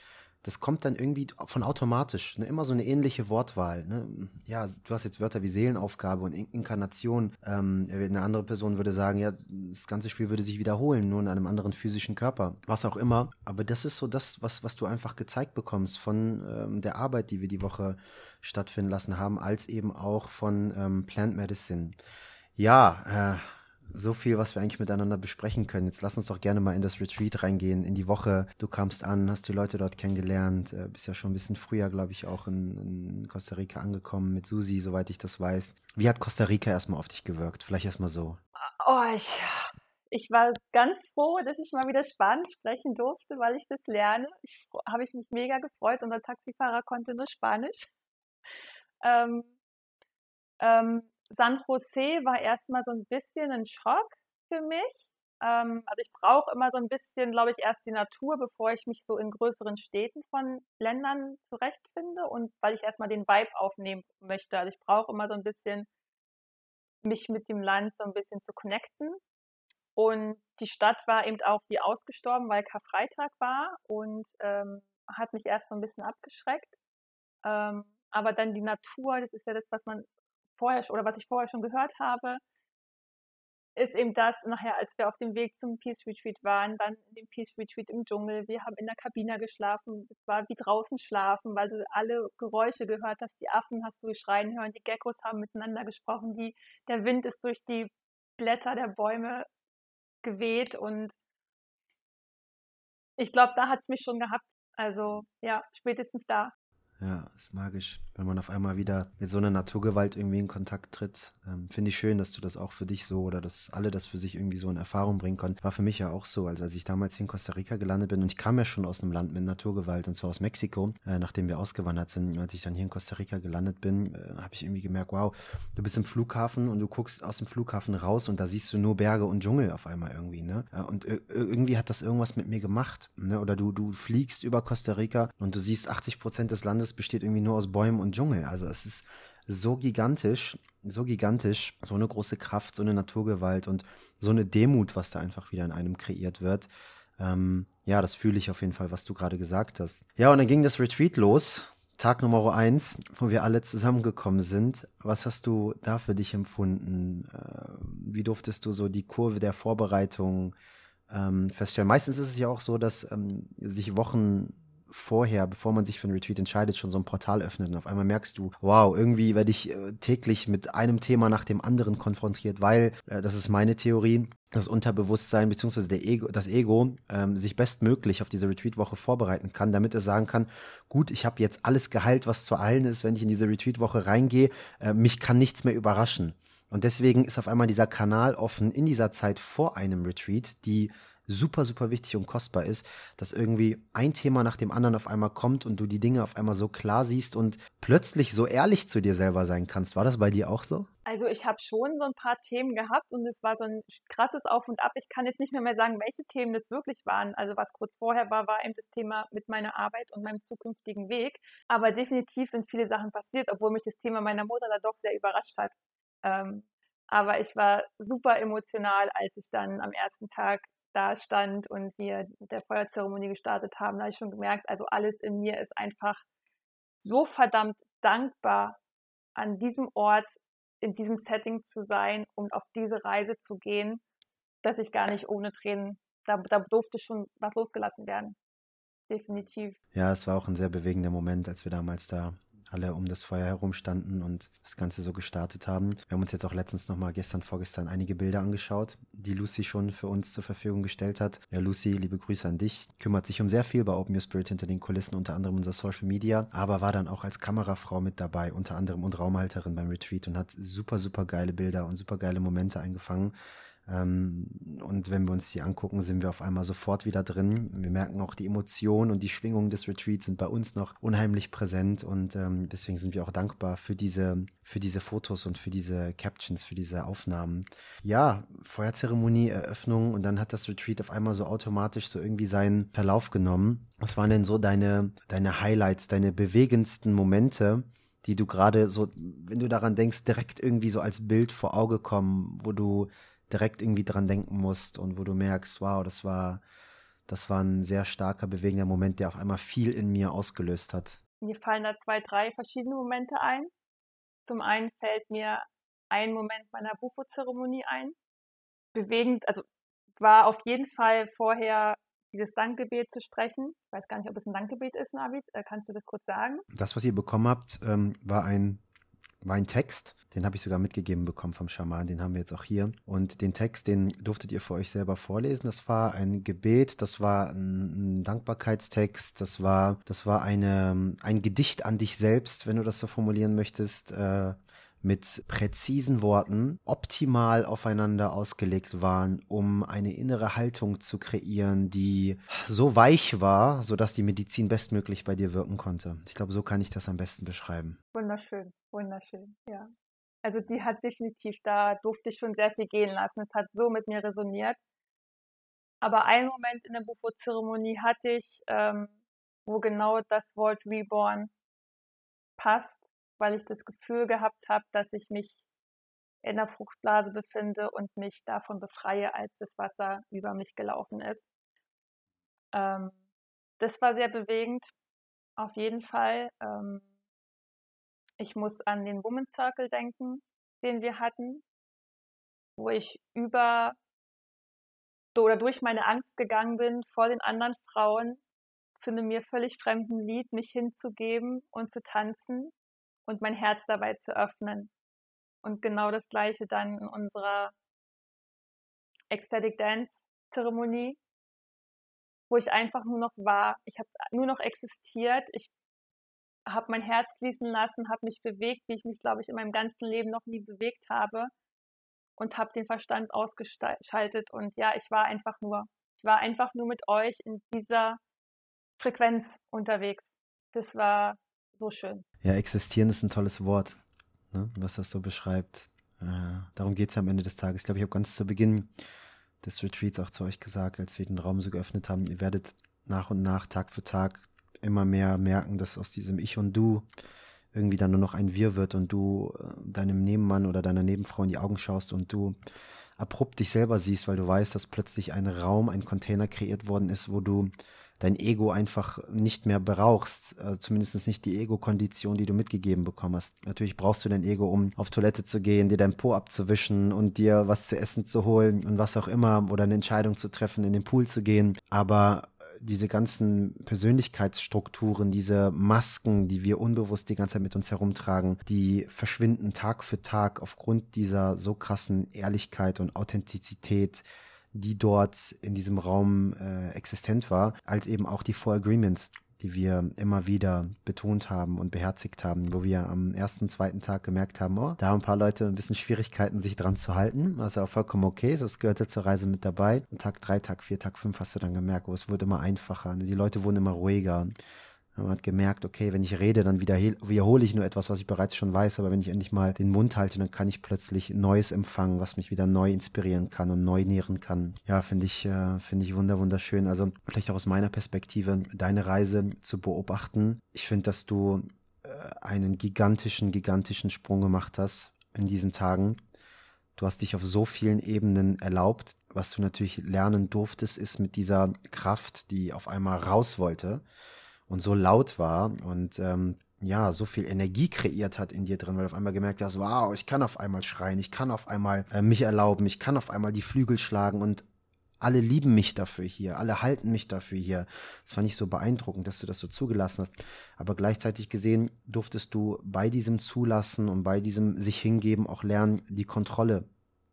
das kommt dann irgendwie von automatisch. Ne? Immer so eine ähnliche Wortwahl. Ne? Ja, du hast jetzt Wörter wie Seelenaufgabe und In Inkarnation. Ähm, eine andere Person würde sagen, ja, das ganze Spiel würde sich wiederholen, nur in einem anderen physischen Körper. Was auch immer. Aber das ist so das, was, was du einfach gezeigt bekommst von ähm, der Arbeit, die wir die Woche stattfinden lassen haben, als eben auch von ähm, Plant Medicine. Ja, äh, so viel, was wir eigentlich miteinander besprechen können. Jetzt lass uns doch gerne mal in das Retreat reingehen, in die Woche. Du kamst an, hast die Leute dort kennengelernt, äh, bist ja schon ein bisschen früher, glaube ich, auch in, in, Costa Rica angekommen mit Susi, soweit ich das weiß. Wie hat Costa Rica erstmal auf dich gewirkt? Vielleicht erstmal so. Oh, ich, ich war ganz froh, dass ich mal wieder Spanisch sprechen durfte, weil ich das lerne. Habe ich mich mega gefreut. Unser Taxifahrer konnte nur Spanisch. Ähm, ähm, San Jose war erstmal so ein bisschen ein Schock für mich. Ähm, also ich brauche immer so ein bisschen, glaube ich, erst die Natur, bevor ich mich so in größeren Städten von Ländern zurechtfinde und weil ich erstmal den Vibe aufnehmen möchte. Also ich brauche immer so ein bisschen mich mit dem Land so ein bisschen zu connecten. Und die Stadt war eben auch wie ausgestorben, weil Karfreitag war und ähm, hat mich erst so ein bisschen abgeschreckt. Ähm, aber dann die Natur, das ist ja das, was man vorher oder was ich vorher schon gehört habe, ist eben das nachher, als wir auf dem Weg zum Peace Retreat waren, dann in dem Peace Retreat im Dschungel. Wir haben in der Kabine geschlafen. Es war wie draußen schlafen, weil du alle Geräusche gehört hast. Die Affen hast du schreien hören, die Geckos haben miteinander gesprochen, die, der Wind ist durch die Blätter der Bäume geweht und ich glaube, da hat es mich schon gehabt. Also ja, spätestens da. Ja, ist magisch, wenn man auf einmal wieder mit so einer Naturgewalt irgendwie in Kontakt tritt. Ähm, Finde ich schön, dass du das auch für dich so oder dass alle das für sich irgendwie so in Erfahrung bringen konnten. War für mich ja auch so, also als ich damals hier in Costa Rica gelandet bin und ich kam ja schon aus einem Land mit Naturgewalt und zwar aus Mexiko, äh, nachdem wir ausgewandert sind. Als ich dann hier in Costa Rica gelandet bin, äh, habe ich irgendwie gemerkt, wow, du bist im Flughafen und du guckst aus dem Flughafen raus und da siehst du nur Berge und Dschungel auf einmal irgendwie, ne? Äh, und irgendwie hat das irgendwas mit mir gemacht, ne? Oder du, du fliegst über Costa Rica und du siehst 80 Prozent des Landes besteht irgendwie nur aus Bäumen und Dschungel. Also es ist so gigantisch, so gigantisch, so eine große Kraft, so eine Naturgewalt und so eine Demut, was da einfach wieder in einem kreiert wird. Ähm, ja, das fühle ich auf jeden Fall, was du gerade gesagt hast. Ja, und dann ging das Retreat los. Tag Nummer eins, wo wir alle zusammengekommen sind. Was hast du da für dich empfunden? Äh, wie durftest du so die Kurve der Vorbereitung ähm, feststellen? Meistens ist es ja auch so, dass ähm, sich Wochen vorher, bevor man sich für ein Retreat entscheidet, schon so ein Portal öffnet und auf einmal merkst du, wow, irgendwie werde ich äh, täglich mit einem Thema nach dem anderen konfrontiert, weil, äh, das ist meine Theorie, das Unterbewusstsein bzw. Ego, das Ego ähm, sich bestmöglich auf diese Retreat-Woche vorbereiten kann, damit es sagen kann, gut, ich habe jetzt alles geheilt, was zu heilen ist, wenn ich in diese Retreat-Woche reingehe, äh, mich kann nichts mehr überraschen. Und deswegen ist auf einmal dieser Kanal offen in dieser Zeit vor einem Retreat, die super, super wichtig und kostbar ist, dass irgendwie ein Thema nach dem anderen auf einmal kommt und du die Dinge auf einmal so klar siehst und plötzlich so ehrlich zu dir selber sein kannst. War das bei dir auch so? Also ich habe schon so ein paar Themen gehabt und es war so ein krasses Auf und Ab. Ich kann jetzt nicht mehr, mehr sagen, welche Themen das wirklich waren. Also was kurz vorher war, war eben das Thema mit meiner Arbeit und meinem zukünftigen Weg. Aber definitiv sind viele Sachen passiert, obwohl mich das Thema meiner Mutter da doch sehr überrascht hat. Ähm, aber ich war super emotional, als ich dann am ersten Tag da stand und wir der Feuerzeremonie gestartet haben, da habe ich schon gemerkt, also alles in mir ist einfach so verdammt dankbar, an diesem Ort, in diesem Setting zu sein und auf diese Reise zu gehen, dass ich gar nicht ohne Tränen, da, da durfte schon was losgelassen werden. Definitiv. Ja, es war auch ein sehr bewegender Moment, als wir damals da alle um das Feuer herum standen und das Ganze so gestartet haben. Wir haben uns jetzt auch letztens nochmal gestern, vorgestern einige Bilder angeschaut, die Lucy schon für uns zur Verfügung gestellt hat. Ja, Lucy, liebe Grüße an dich, kümmert sich um sehr viel bei Open Your Spirit hinter den Kulissen, unter anderem unser Social Media, aber war dann auch als Kamerafrau mit dabei, unter anderem und Raumhalterin beim Retreat und hat super, super geile Bilder und super geile Momente eingefangen. Ähm, und wenn wir uns die angucken, sind wir auf einmal sofort wieder drin. Wir merken auch die Emotionen und die Schwingungen des Retreats sind bei uns noch unheimlich präsent und ähm, deswegen sind wir auch dankbar für diese, für diese Fotos und für diese Captions, für diese Aufnahmen. Ja, Feuerzeremonie, Eröffnung und dann hat das Retreat auf einmal so automatisch so irgendwie seinen Verlauf genommen. Was waren denn so deine, deine Highlights, deine bewegendsten Momente? die du gerade so, wenn du daran denkst, direkt irgendwie so als Bild vor Auge kommen, wo du direkt irgendwie dran denken musst und wo du merkst, wow, das war, das war ein sehr starker, bewegender Moment, der auf einmal viel in mir ausgelöst hat. Mir fallen da zwei, drei verschiedene Momente ein. Zum einen fällt mir ein Moment meiner Bufo-Zeremonie ein. Bewegend, also war auf jeden Fall vorher dieses Dankgebet zu sprechen. Ich weiß gar nicht, ob es ein Dankgebet ist, Navid. Äh, kannst du das kurz sagen? Das, was ihr bekommen habt, ähm, war ein war ein Text, den habe ich sogar mitgegeben bekommen vom Schaman, den haben wir jetzt auch hier. Und den Text, den durftet ihr für euch selber vorlesen. Das war ein Gebet, das war ein, Dankbarkeitstext, das war, das war eine, ein Gedicht an dich selbst, wenn du das so formulieren möchtest. Äh, mit präzisen Worten optimal aufeinander ausgelegt waren, um eine innere Haltung zu kreieren, die so weich war, sodass die Medizin bestmöglich bei dir wirken konnte. Ich glaube, so kann ich das am besten beschreiben. Wunderschön, wunderschön, ja. Also die hat definitiv, da durfte ich schon sehr viel gehen lassen. Es hat so mit mir resoniert. Aber einen Moment in der Bufo-Zeremonie hatte ich, ähm, wo genau das Wort Reborn passt weil ich das Gefühl gehabt habe, dass ich mich in der Fruchtblase befinde und mich davon befreie, als das Wasser über mich gelaufen ist. Ähm, das war sehr bewegend, auf jeden Fall. Ähm, ich muss an den Woman Circle denken, den wir hatten, wo ich über oder durch meine Angst gegangen bin, vor den anderen Frauen zu einem mir völlig fremden Lied mich hinzugeben und zu tanzen und mein Herz dabei zu öffnen. Und genau das gleiche dann in unserer Ecstatic Dance Zeremonie, wo ich einfach nur noch war. Ich habe nur noch existiert. Ich habe mein Herz fließen lassen, habe mich bewegt, wie ich mich, glaube ich, in meinem ganzen Leben noch nie bewegt habe und habe den Verstand ausgeschaltet. Und ja, ich war einfach nur, ich war einfach nur mit euch in dieser Frequenz unterwegs. Das war so schön. Ja, existieren ist ein tolles Wort, ne, was das so beschreibt. Äh, darum geht es ja am Ende des Tages. Ich glaube, ich habe ganz zu Beginn des Retreats auch zu euch gesagt, als wir den Raum so geöffnet haben, ihr werdet nach und nach, Tag für Tag immer mehr merken, dass aus diesem Ich und Du irgendwie dann nur noch ein Wir wird und du äh, deinem Nebenmann oder deiner Nebenfrau in die Augen schaust und du abrupt dich selber siehst, weil du weißt, dass plötzlich ein Raum, ein Container kreiert worden ist, wo du dein Ego einfach nicht mehr brauchst, also zumindest nicht die Ego-Kondition, die du mitgegeben bekommen hast. Natürlich brauchst du dein Ego, um auf Toilette zu gehen, dir dein Po abzuwischen und dir was zu essen zu holen und was auch immer oder eine Entscheidung zu treffen, in den Pool zu gehen. Aber diese ganzen Persönlichkeitsstrukturen, diese Masken, die wir unbewusst die ganze Zeit mit uns herumtragen, die verschwinden Tag für Tag aufgrund dieser so krassen Ehrlichkeit und Authentizität, die dort in diesem Raum äh, existent war, als eben auch die Four Agreements, die wir immer wieder betont haben und beherzigt haben, wo wir am ersten, zweiten Tag gemerkt haben, oh, da haben ein paar Leute ein bisschen Schwierigkeiten, sich dran zu halten, was ja auch vollkommen okay ist, das gehörte zur Reise mit dabei. Und Tag drei, Tag vier, Tag fünf hast du dann gemerkt, oh, es wurde immer einfacher, die Leute wurden immer ruhiger. Man hat gemerkt, okay, wenn ich rede, dann wiederhole ich nur etwas, was ich bereits schon weiß, aber wenn ich endlich mal den Mund halte, dann kann ich plötzlich Neues empfangen, was mich wieder neu inspirieren kann und neu nähren kann. Ja, finde ich, äh, finde ich wunder, wunderschön. Also vielleicht auch aus meiner Perspektive, deine Reise zu beobachten. Ich finde, dass du äh, einen gigantischen, gigantischen Sprung gemacht hast in diesen Tagen. Du hast dich auf so vielen Ebenen erlaubt. Was du natürlich lernen durftest, ist mit dieser Kraft, die auf einmal raus wollte und so laut war und ähm, ja, so viel Energie kreiert hat in dir drin, weil du auf einmal gemerkt hast, wow, ich kann auf einmal schreien, ich kann auf einmal äh, mich erlauben, ich kann auf einmal die Flügel schlagen und alle lieben mich dafür hier, alle halten mich dafür hier. Das fand ich so beeindruckend, dass du das so zugelassen hast. Aber gleichzeitig gesehen durftest du bei diesem Zulassen und bei diesem sich hingeben auch lernen, die Kontrolle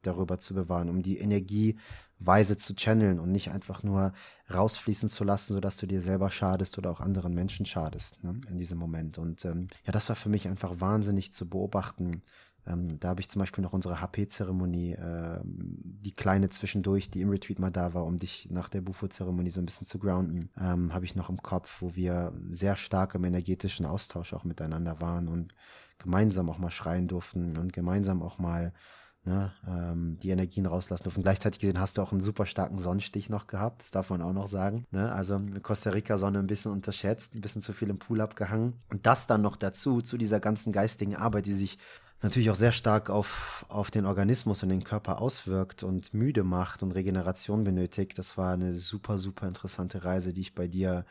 darüber zu bewahren, um die Energie weise zu channeln und nicht einfach nur rausfließen zu lassen, sodass du dir selber schadest oder auch anderen Menschen schadest ne, in diesem Moment. Und ähm, ja, das war für mich einfach wahnsinnig zu beobachten. Ähm, da habe ich zum Beispiel noch unsere HP-Zeremonie, äh, die kleine zwischendurch, die im Retreat mal da war, um dich nach der Bufo-Zeremonie so ein bisschen zu grounden, ähm, habe ich noch im Kopf, wo wir sehr stark im energetischen Austausch auch miteinander waren und gemeinsam auch mal schreien durften und gemeinsam auch mal ne, ähm, die Energien rauslassen dürfen. Gleichzeitig gesehen hast du auch einen super starken Sonnenstich noch gehabt, das darf man auch noch sagen. Ne? Also Costa Rica Sonne ein bisschen unterschätzt, ein bisschen zu viel im Pool abgehangen. Und das dann noch dazu, zu dieser ganzen geistigen Arbeit, die sich natürlich auch sehr stark auf, auf den Organismus und den Körper auswirkt und müde macht und Regeneration benötigt. Das war eine super, super interessante Reise, die ich bei dir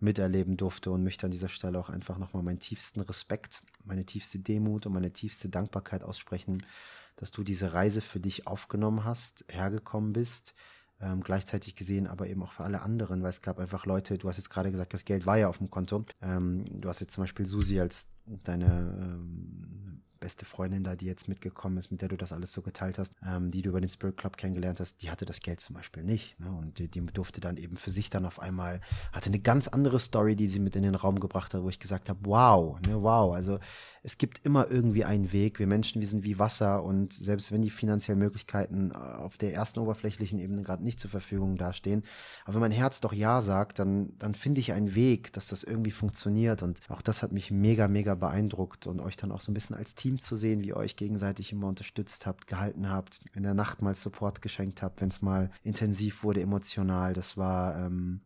miterleben durfte und möchte an dieser Stelle auch einfach nochmal meinen tiefsten Respekt, meine tiefste Demut und meine tiefste Dankbarkeit aussprechen dass du diese Reise für dich aufgenommen hast, hergekommen bist, ähm, gleichzeitig gesehen, aber eben auch für alle anderen, weil es gab einfach Leute, du hast jetzt gerade gesagt, das Geld war ja auf dem Konto. Ähm, du hast jetzt zum Beispiel Susi als deine ähm, beste Freundin da, die jetzt mitgekommen ist, mit der du das alles so geteilt hast, ähm, die du über den Spirit Club kennengelernt hast, die hatte das Geld zum Beispiel nicht. Ne? Und die, die, durfte dann eben für sich dann auf einmal, hatte eine ganz andere Story, die sie mit in den Raum gebracht hat, wo ich gesagt habe, wow, ne, wow. Also es gibt immer irgendwie einen Weg. Wir Menschen, wir sind wie Wasser und selbst wenn die finanziellen Möglichkeiten äh, auf der ersten oberflächlichen Ebene gerade nicht zur Verfügung dastehen, aber wenn mein Herz doch Ja sagt, dann, dann finde ich einen Weg, dass das irgendwie funktioniert. Und auch das hat mich mega, mega beeindruckt und euch dann auch so ein bisschen als Team Team zu sehen, wie ihr euch gegenseitig immer unterstützt habt, gehalten habt, in der Nacht mal Support geschenkt habt, wenn es mal intensiv wurde, emotional. Das war ähm,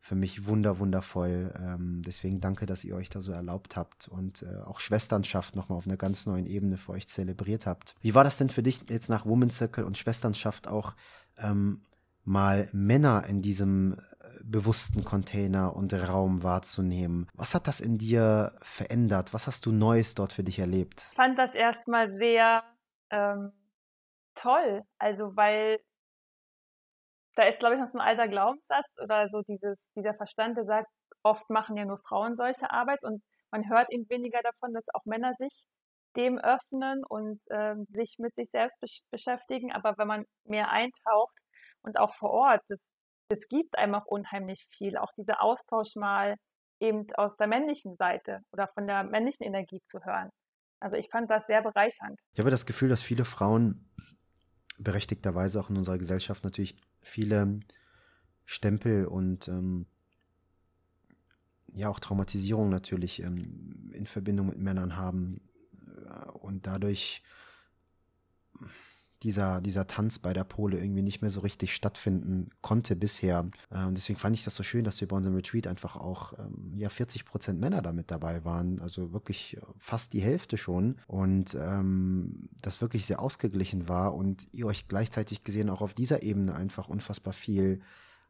für mich wunder, wundervoll. Ähm, deswegen danke, dass ihr euch da so erlaubt habt und äh, auch Schwesternschaft nochmal auf einer ganz neuen Ebene für euch zelebriert habt. Wie war das denn für dich jetzt nach Women's Circle und Schwesternschaft auch ähm, mal Männer in diesem bewussten Container und Raum wahrzunehmen. Was hat das in dir verändert? Was hast du Neues dort für dich erlebt? Ich fand das erstmal sehr ähm, toll. Also, weil da ist, glaube ich, noch so ein alter Glaubenssatz oder so dieses, dieser Verstand, der sagt, oft machen ja nur Frauen solche Arbeit und man hört eben weniger davon, dass auch Männer sich dem öffnen und ähm, sich mit sich selbst beschäftigen. Aber wenn man mehr eintaucht und auch vor Ort, das es gibt einfach unheimlich viel. Auch dieser Austausch mal eben aus der männlichen Seite oder von der männlichen Energie zu hören. Also ich fand das sehr bereichernd. Ich habe das Gefühl, dass viele Frauen berechtigterweise auch in unserer Gesellschaft natürlich viele Stempel und ähm, ja auch Traumatisierung natürlich ähm, in Verbindung mit Männern haben äh, und dadurch dieser, dieser Tanz bei der Pole irgendwie nicht mehr so richtig stattfinden konnte bisher. Äh, und deswegen fand ich das so schön, dass wir bei unserem Retreat einfach auch ähm, ja 40 Prozent Männer damit dabei waren. Also wirklich fast die Hälfte schon. Und ähm, das wirklich sehr ausgeglichen war und ihr euch gleichzeitig gesehen auch auf dieser Ebene einfach unfassbar viel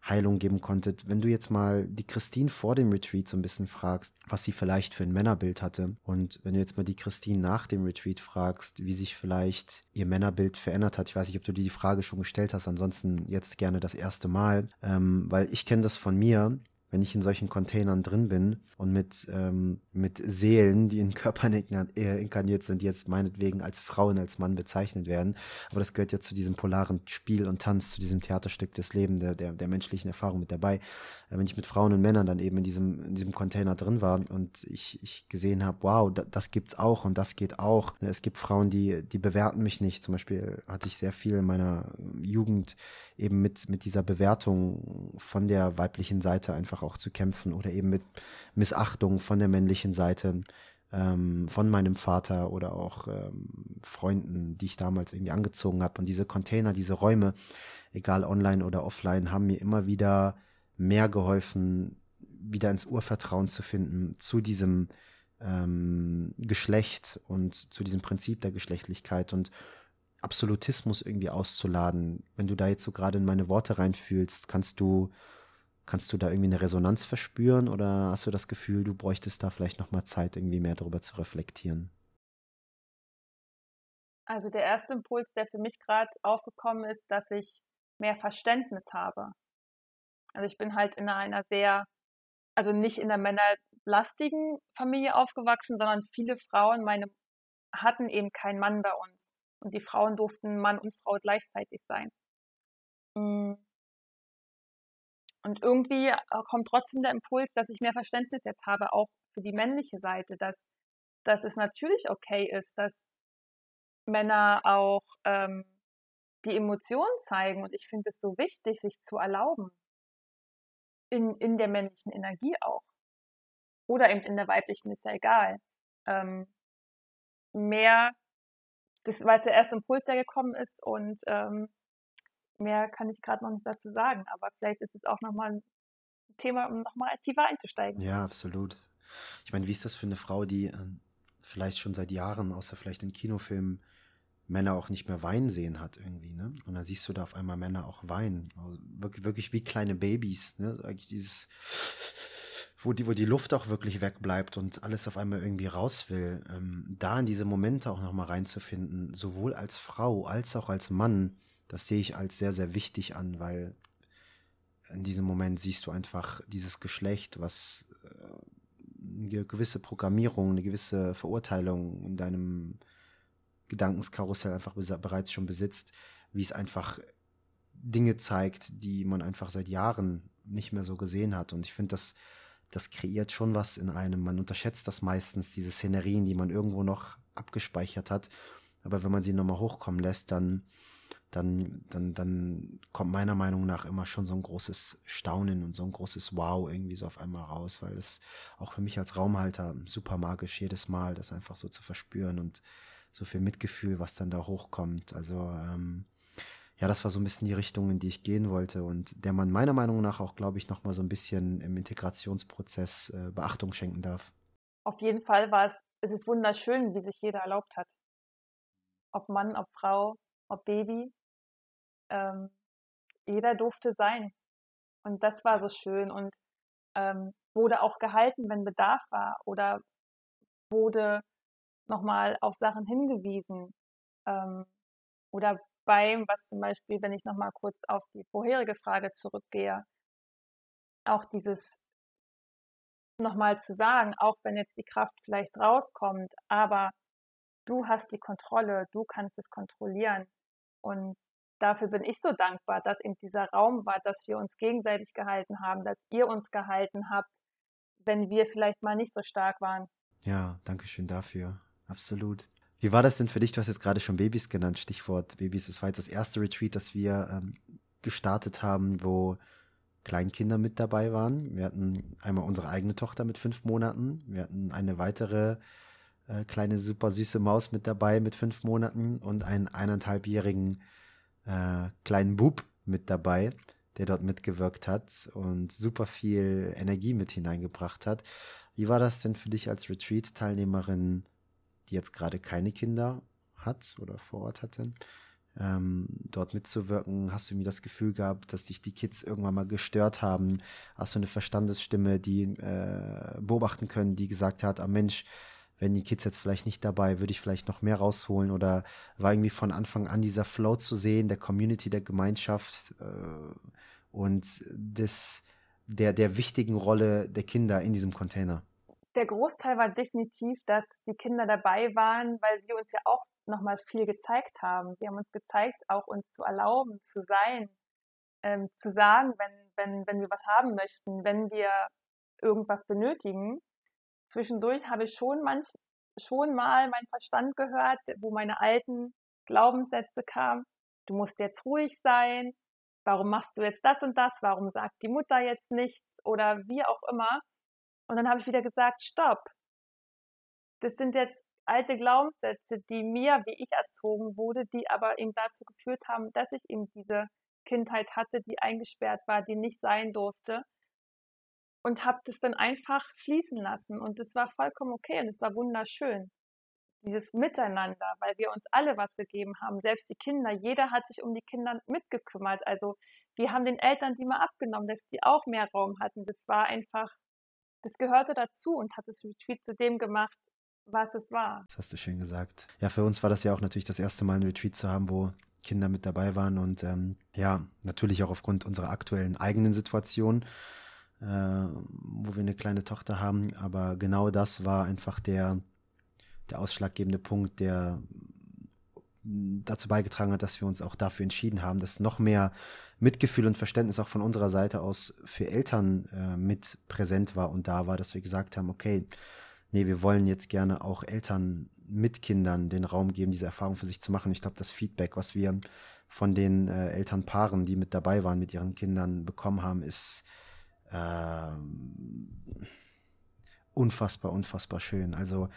Heilung geben konntet. Wenn du jetzt mal die Christine vor dem Retreat so ein bisschen fragst, was sie vielleicht für ein Männerbild hatte und wenn du jetzt mal die Christine nach dem Retreat fragst, wie sich vielleicht ihr Männerbild verändert hat, ich weiß nicht, ob du dir die Frage schon gestellt hast, ansonsten jetzt gerne das erste Mal, ähm, weil ich kenne das von mir, wenn ich in solchen Containern drin bin und mit, ähm, mit Seelen, die in Körpern äh, inkarniert sind, die jetzt meinetwegen als Frauen, als Mann bezeichnet werden. Aber das gehört ja zu diesem polaren Spiel und Tanz, zu diesem Theaterstück des Lebens, der, der, der menschlichen Erfahrung mit dabei. Wenn ich mit Frauen und Männern dann eben in diesem, in diesem Container drin war und ich, ich gesehen habe, wow, da, das gibt's auch und das geht auch. Es gibt Frauen, die, die bewerten mich nicht. Zum Beispiel hatte ich sehr viel in meiner Jugend eben mit, mit dieser Bewertung von der weiblichen Seite einfach auch zu kämpfen oder eben mit Missachtung von der männlichen Seite ähm, von meinem Vater oder auch ähm, Freunden, die ich damals irgendwie angezogen habe. Und diese Container, diese Räume, egal online oder offline, haben mir immer wieder mehr geholfen, wieder ins Urvertrauen zu finden zu diesem ähm, Geschlecht und zu diesem Prinzip der Geschlechtlichkeit und Absolutismus irgendwie auszuladen. Wenn du da jetzt so gerade in meine Worte reinfühlst, kannst du, kannst du da irgendwie eine Resonanz verspüren oder hast du das Gefühl, du bräuchtest da vielleicht nochmal Zeit, irgendwie mehr darüber zu reflektieren? Also der erste Impuls, der für mich gerade aufgekommen ist, dass ich mehr Verständnis habe. Also ich bin halt in einer sehr, also nicht in einer männerlastigen Familie aufgewachsen, sondern viele Frauen, meine, hatten eben keinen Mann bei uns und die Frauen durften Mann und Frau gleichzeitig sein. Hm. Und irgendwie äh, kommt trotzdem der Impuls, dass ich mehr Verständnis jetzt habe, auch für die männliche Seite, dass, dass es natürlich okay ist, dass Männer auch ähm, die Emotionen zeigen. Und ich finde es so wichtig, sich zu erlauben. In, in der männlichen Energie auch. Oder eben in der weiblichen, ist ja egal. Ähm, mehr das, weil es der erste Impuls, der gekommen ist und ähm, mehr kann ich gerade noch nicht dazu sagen, aber vielleicht ist es auch nochmal ein Thema, um nochmal tiefer einzusteigen. Ja, absolut. Ich meine, wie ist das für eine Frau, die ähm, vielleicht schon seit Jahren, außer vielleicht in Kinofilmen, Männer auch nicht mehr weinen sehen hat irgendwie, ne? Und dann siehst du da auf einmal Männer auch weinen. Also wirklich, wirklich wie kleine Babys, ne? Eigentlich dieses wo die, wo die Luft auch wirklich wegbleibt und alles auf einmal irgendwie raus will, ähm, da in diese Momente auch nochmal reinzufinden, sowohl als Frau als auch als Mann, das sehe ich als sehr, sehr wichtig an, weil in diesem Moment siehst du einfach dieses Geschlecht, was äh, eine gewisse Programmierung, eine gewisse Verurteilung in deinem Gedankenskarussell einfach bereits schon besitzt, wie es einfach Dinge zeigt, die man einfach seit Jahren nicht mehr so gesehen hat. Und ich finde das das kreiert schon was in einem. Man unterschätzt das meistens, diese Szenerien, die man irgendwo noch abgespeichert hat. Aber wenn man sie nochmal hochkommen lässt, dann, dann, dann, dann kommt meiner Meinung nach immer schon so ein großes Staunen und so ein großes Wow irgendwie so auf einmal raus, weil es auch für mich als Raumhalter super magisch jedes Mal, das einfach so zu verspüren und so viel Mitgefühl, was dann da hochkommt. Also ähm, ja, das war so ein bisschen die Richtung, in die ich gehen wollte und der man meiner Meinung nach auch, glaube ich, noch mal so ein bisschen im Integrationsprozess äh, Beachtung schenken darf. Auf jeden Fall war es, es ist wunderschön, wie sich jeder erlaubt hat. Ob Mann, ob Frau, ob Baby. Ähm, jeder durfte sein. Und das war so schön und ähm, wurde auch gehalten, wenn Bedarf war oder wurde nochmal auf Sachen hingewiesen ähm, oder beim, was zum Beispiel, wenn ich nochmal kurz auf die vorherige Frage zurückgehe, auch dieses nochmal zu sagen, auch wenn jetzt die Kraft vielleicht rauskommt, aber du hast die Kontrolle, du kannst es kontrollieren. Und dafür bin ich so dankbar, dass eben dieser Raum war, dass wir uns gegenseitig gehalten haben, dass ihr uns gehalten habt, wenn wir vielleicht mal nicht so stark waren. Ja, danke schön dafür. Absolut. Wie war das denn für dich? Du hast jetzt gerade schon Babys genannt, Stichwort Babys. Es war jetzt das erste Retreat, das wir ähm, gestartet haben, wo Kleinkinder mit dabei waren. Wir hatten einmal unsere eigene Tochter mit fünf Monaten. Wir hatten eine weitere äh, kleine super süße Maus mit dabei mit fünf Monaten und einen eineinhalbjährigen äh, kleinen Bub mit dabei, der dort mitgewirkt hat und super viel Energie mit hineingebracht hat. Wie war das denn für dich als Retreat-Teilnehmerin? Die jetzt gerade keine Kinder hat oder vor Ort hatte, ähm, dort mitzuwirken? Hast du mir das Gefühl gehabt, dass dich die Kids irgendwann mal gestört haben? Hast du eine Verstandesstimme, die äh, beobachten können, die gesagt hat, ah Mensch, wenn die Kids jetzt vielleicht nicht dabei, würde ich vielleicht noch mehr rausholen oder war irgendwie von Anfang an dieser Flow zu sehen, der Community, der Gemeinschaft äh, und des der, der wichtigen Rolle der Kinder in diesem Container? Der Großteil war definitiv, dass die Kinder dabei waren, weil sie uns ja auch nochmal viel gezeigt haben. Sie haben uns gezeigt, auch uns zu erlauben, zu sein, ähm, zu sagen, wenn, wenn, wenn wir was haben möchten, wenn wir irgendwas benötigen. Zwischendurch habe ich schon manch, schon mal meinen Verstand gehört, wo meine alten Glaubenssätze kamen. Du musst jetzt ruhig sein. Warum machst du jetzt das und das? Warum sagt die Mutter jetzt nichts? Oder wie auch immer. Und dann habe ich wieder gesagt, stopp. Das sind jetzt alte Glaubenssätze, die mir, wie ich erzogen wurde, die aber eben dazu geführt haben, dass ich eben diese Kindheit hatte, die eingesperrt war, die nicht sein durfte. Und habe das dann einfach fließen lassen. Und es war vollkommen okay und es war wunderschön. Dieses Miteinander, weil wir uns alle was gegeben haben, selbst die Kinder, jeder hat sich um die Kinder mitgekümmert. Also wir haben den Eltern die mal abgenommen, dass die auch mehr Raum hatten. Das war einfach das gehörte dazu und hat das Retreat zu dem gemacht, was es war. Das hast du schön gesagt. Ja, für uns war das ja auch natürlich das erste Mal ein Retreat zu haben, wo Kinder mit dabei waren und ähm, ja, natürlich auch aufgrund unserer aktuellen eigenen Situation, äh, wo wir eine kleine Tochter haben. Aber genau das war einfach der, der ausschlaggebende Punkt, der dazu beigetragen hat, dass wir uns auch dafür entschieden haben, dass noch mehr Mitgefühl und Verständnis auch von unserer Seite aus für Eltern äh, mit präsent war und da war, dass wir gesagt haben, okay, nee, wir wollen jetzt gerne auch Eltern mit Kindern den Raum geben, diese Erfahrung für sich zu machen. Ich glaube, das Feedback, was wir von den äh, Elternpaaren, die mit dabei waren, mit ihren Kindern bekommen haben, ist äh, unfassbar, unfassbar schön. Also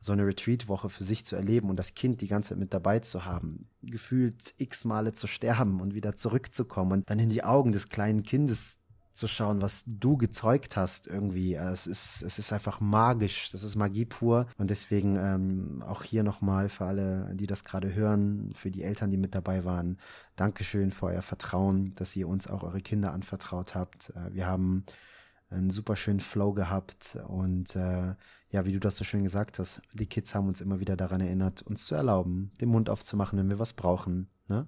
so eine Retreat-Woche für sich zu erleben und das Kind die ganze Zeit mit dabei zu haben, gefühlt x Male zu sterben und wieder zurückzukommen und dann in die Augen des kleinen Kindes zu schauen, was du gezeugt hast irgendwie. Es ist, es ist einfach magisch. Das ist Magie pur. Und deswegen ähm, auch hier nochmal für alle, die das gerade hören, für die Eltern, die mit dabei waren, Dankeschön für euer Vertrauen, dass ihr uns auch eure Kinder anvertraut habt. Äh, wir haben einen super schönen Flow gehabt und äh, ja, wie du das so schön gesagt hast, die Kids haben uns immer wieder daran erinnert, uns zu erlauben, den Mund aufzumachen, wenn wir was brauchen, ne?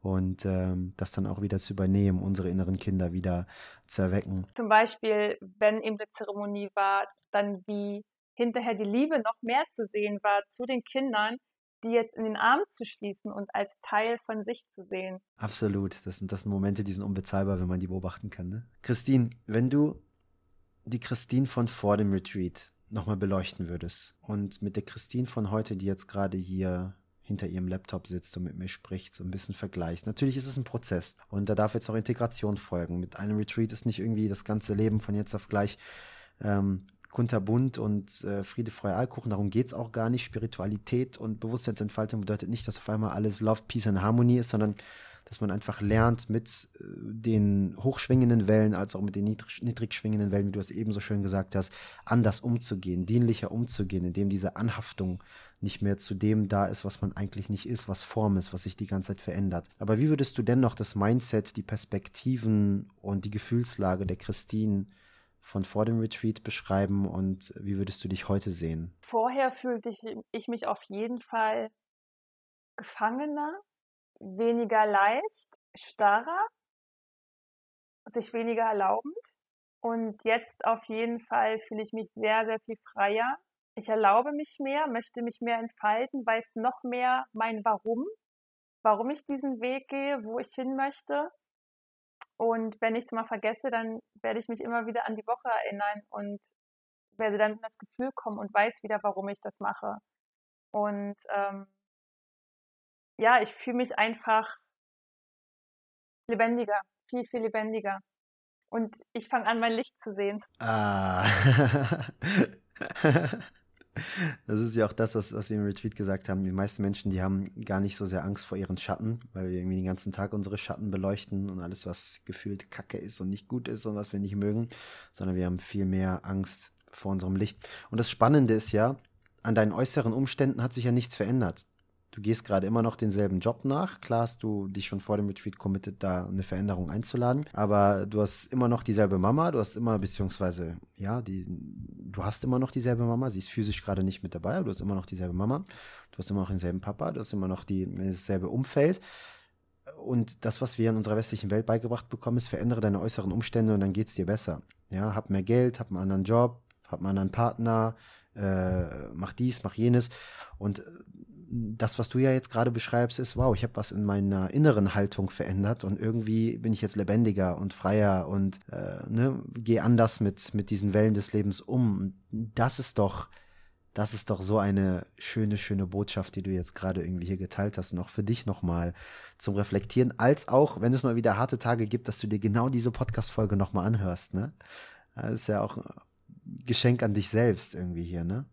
Und ähm, das dann auch wieder zu übernehmen, unsere inneren Kinder wieder zu erwecken. Zum Beispiel, wenn eben eine Zeremonie war, dann wie hinterher die Liebe noch mehr zu sehen war zu den Kindern, die jetzt in den Arm zu schließen und als Teil von sich zu sehen. Absolut. Das sind, das sind Momente, die sind unbezahlbar, wenn man die beobachten kann. Ne? Christine, wenn du die Christine von vor dem Retreat nochmal beleuchten würdest und mit der Christine von heute, die jetzt gerade hier hinter ihrem Laptop sitzt und mit mir spricht, so ein bisschen vergleichst. Natürlich ist es ein Prozess und da darf jetzt auch Integration folgen. Mit einem Retreat ist nicht irgendwie das ganze Leben von jetzt auf gleich ähm, kunterbunt und äh, Friede, Freude, Eierkuchen. Darum geht es auch gar nicht. Spiritualität und Bewusstseinsentfaltung bedeutet nicht, dass auf einmal alles Love, Peace and Harmony ist, sondern dass man einfach lernt, mit äh, den hochschwingenden Wellen als auch mit den niedrig, niedrig schwingenden Wellen, wie du es eben so schön gesagt hast, anders umzugehen, dienlicher umzugehen, indem diese Anhaftung nicht mehr zu dem da ist, was man eigentlich nicht ist, was Form ist, was sich die ganze Zeit verändert. Aber wie würdest du dennoch das Mindset, die Perspektiven und die Gefühlslage der Christine von vor dem Retreat beschreiben und wie würdest du dich heute sehen? Vorher fühlte ich, ich mich auf jeden Fall gefangener weniger leicht, starrer, sich weniger erlaubend. Und jetzt auf jeden Fall fühle ich mich sehr, sehr viel freier. Ich erlaube mich mehr, möchte mich mehr entfalten, weiß noch mehr mein Warum, warum ich diesen Weg gehe, wo ich hin möchte. Und wenn ich es mal vergesse, dann werde ich mich immer wieder an die Woche erinnern und werde dann in das Gefühl kommen und weiß wieder, warum ich das mache. Und ähm, ja, ich fühle mich einfach lebendiger, viel, viel lebendiger. Und ich fange an, mein Licht zu sehen. Ah. *laughs* Das ist ja auch das, was, was wir im Retreat gesagt haben. Die meisten Menschen, die haben gar nicht so sehr Angst vor ihren Schatten, weil wir irgendwie den ganzen Tag unsere Schatten beleuchten und alles, was gefühlt Kacke ist und nicht gut ist und was wir nicht mögen, sondern wir haben viel mehr Angst vor unserem Licht. Und das Spannende ist ja, an deinen äußeren Umständen hat sich ja nichts verändert du gehst gerade immer noch denselben Job nach. Klar hast du dich schon vor dem Retreat committed, da eine Veränderung einzuladen. Aber du hast immer noch dieselbe Mama, du hast immer, beziehungsweise, ja, die, du hast immer noch dieselbe Mama. Sie ist physisch gerade nicht mit dabei, aber du hast immer noch dieselbe Mama. Du hast immer noch denselben Papa, du hast immer noch die, dasselbe Umfeld. Und das, was wir in unserer westlichen Welt beigebracht bekommen, ist, verändere deine äußeren Umstände und dann geht es dir besser. Ja, hab mehr Geld, hab einen anderen Job, hab einen anderen Partner, äh, mach dies, mach jenes. Und äh, das, was du ja jetzt gerade beschreibst, ist, wow, ich habe was in meiner inneren Haltung verändert und irgendwie bin ich jetzt lebendiger und freier und äh, ne, gehe anders mit, mit diesen Wellen des Lebens um. Das ist doch, das ist doch so eine schöne, schöne Botschaft, die du jetzt gerade irgendwie hier geteilt hast und auch für dich nochmal zum Reflektieren, als auch, wenn es mal wieder harte Tage gibt, dass du dir genau diese Podcast-Folge nochmal anhörst, ne? Das ist ja auch Geschenk an dich selbst irgendwie hier, ne?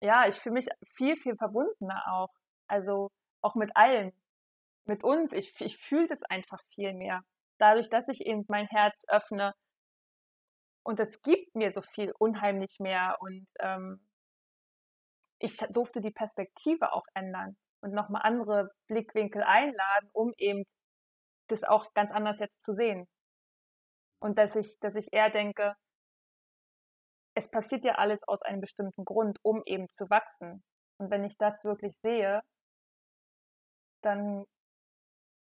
ja, ich fühle mich viel, viel verbundener auch. Also auch mit allen, mit uns. Ich, ich fühle das einfach viel mehr. Dadurch, dass ich eben mein Herz öffne. Und es gibt mir so viel unheimlich mehr. Und ähm, ich durfte die Perspektive auch ändern und nochmal andere Blickwinkel einladen, um eben das auch ganz anders jetzt zu sehen. Und dass ich, dass ich eher denke, es passiert ja alles aus einem bestimmten Grund, um eben zu wachsen. Und wenn ich das wirklich sehe, dann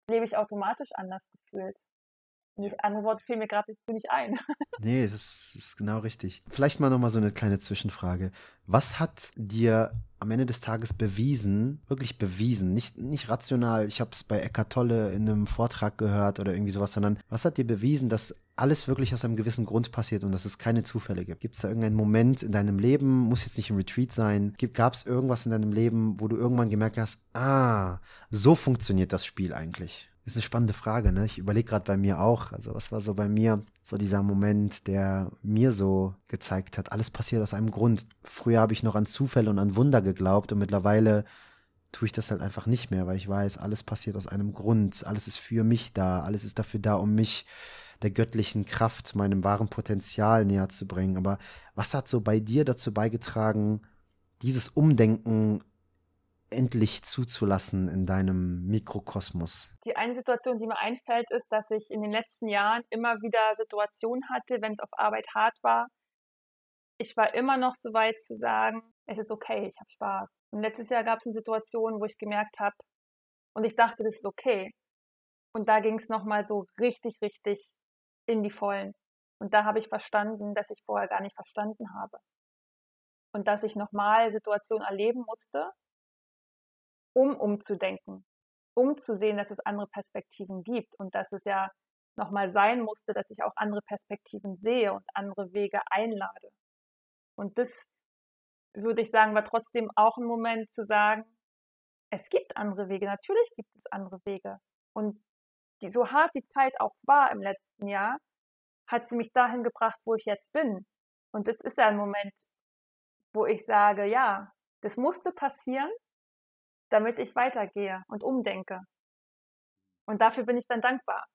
lebe ich automatisch anders gefühlt. Das andere Wort fiel mir gerade nicht ein. *laughs* nee, das ist genau richtig. Vielleicht mal nochmal so eine kleine Zwischenfrage. Was hat dir am Ende des Tages bewiesen, wirklich bewiesen, nicht, nicht rational, ich habe es bei Eckart Tolle in einem Vortrag gehört oder irgendwie sowas, sondern was hat dir bewiesen, dass alles wirklich aus einem gewissen Grund passiert und dass es keine Zufälle gibt? Gibt es da irgendeinen Moment in deinem Leben, muss jetzt nicht im Retreat sein, gab es irgendwas in deinem Leben, wo du irgendwann gemerkt hast, ah, so funktioniert das Spiel eigentlich? ist eine spannende Frage, ne? Ich überlege gerade bei mir auch, also was war so bei mir so dieser Moment, der mir so gezeigt hat, alles passiert aus einem Grund. Früher habe ich noch an Zufälle und an Wunder geglaubt und mittlerweile tue ich das halt einfach nicht mehr, weil ich weiß, alles passiert aus einem Grund, alles ist für mich da, alles ist dafür da, um mich der göttlichen Kraft, meinem wahren Potenzial näher zu bringen. Aber was hat so bei dir dazu beigetragen, dieses Umdenken endlich zuzulassen in deinem Mikrokosmos? Die eine Situation, die mir einfällt, ist, dass ich in den letzten Jahren immer wieder Situationen hatte, wenn es auf Arbeit hart war. Ich war immer noch so weit zu sagen, es ist okay, ich habe Spaß. Und letztes Jahr gab es eine Situation, wo ich gemerkt habe, und ich dachte, das ist okay. Und da ging es nochmal so richtig, richtig in die Vollen. Und da habe ich verstanden, dass ich vorher gar nicht verstanden habe. Und dass ich nochmal Situationen erleben musste, um umzudenken, um zu sehen, dass es andere Perspektiven gibt und dass es ja nochmal sein musste, dass ich auch andere Perspektiven sehe und andere Wege einlade. Und das würde ich sagen, war trotzdem auch ein Moment zu sagen, es gibt andere Wege, natürlich gibt es andere Wege. Und die, so hart die Zeit auch war im letzten Jahr, hat sie mich dahin gebracht, wo ich jetzt bin. Und das ist ja ein Moment, wo ich sage, ja, das musste passieren, damit ich weitergehe und umdenke. Und dafür bin ich dann dankbar,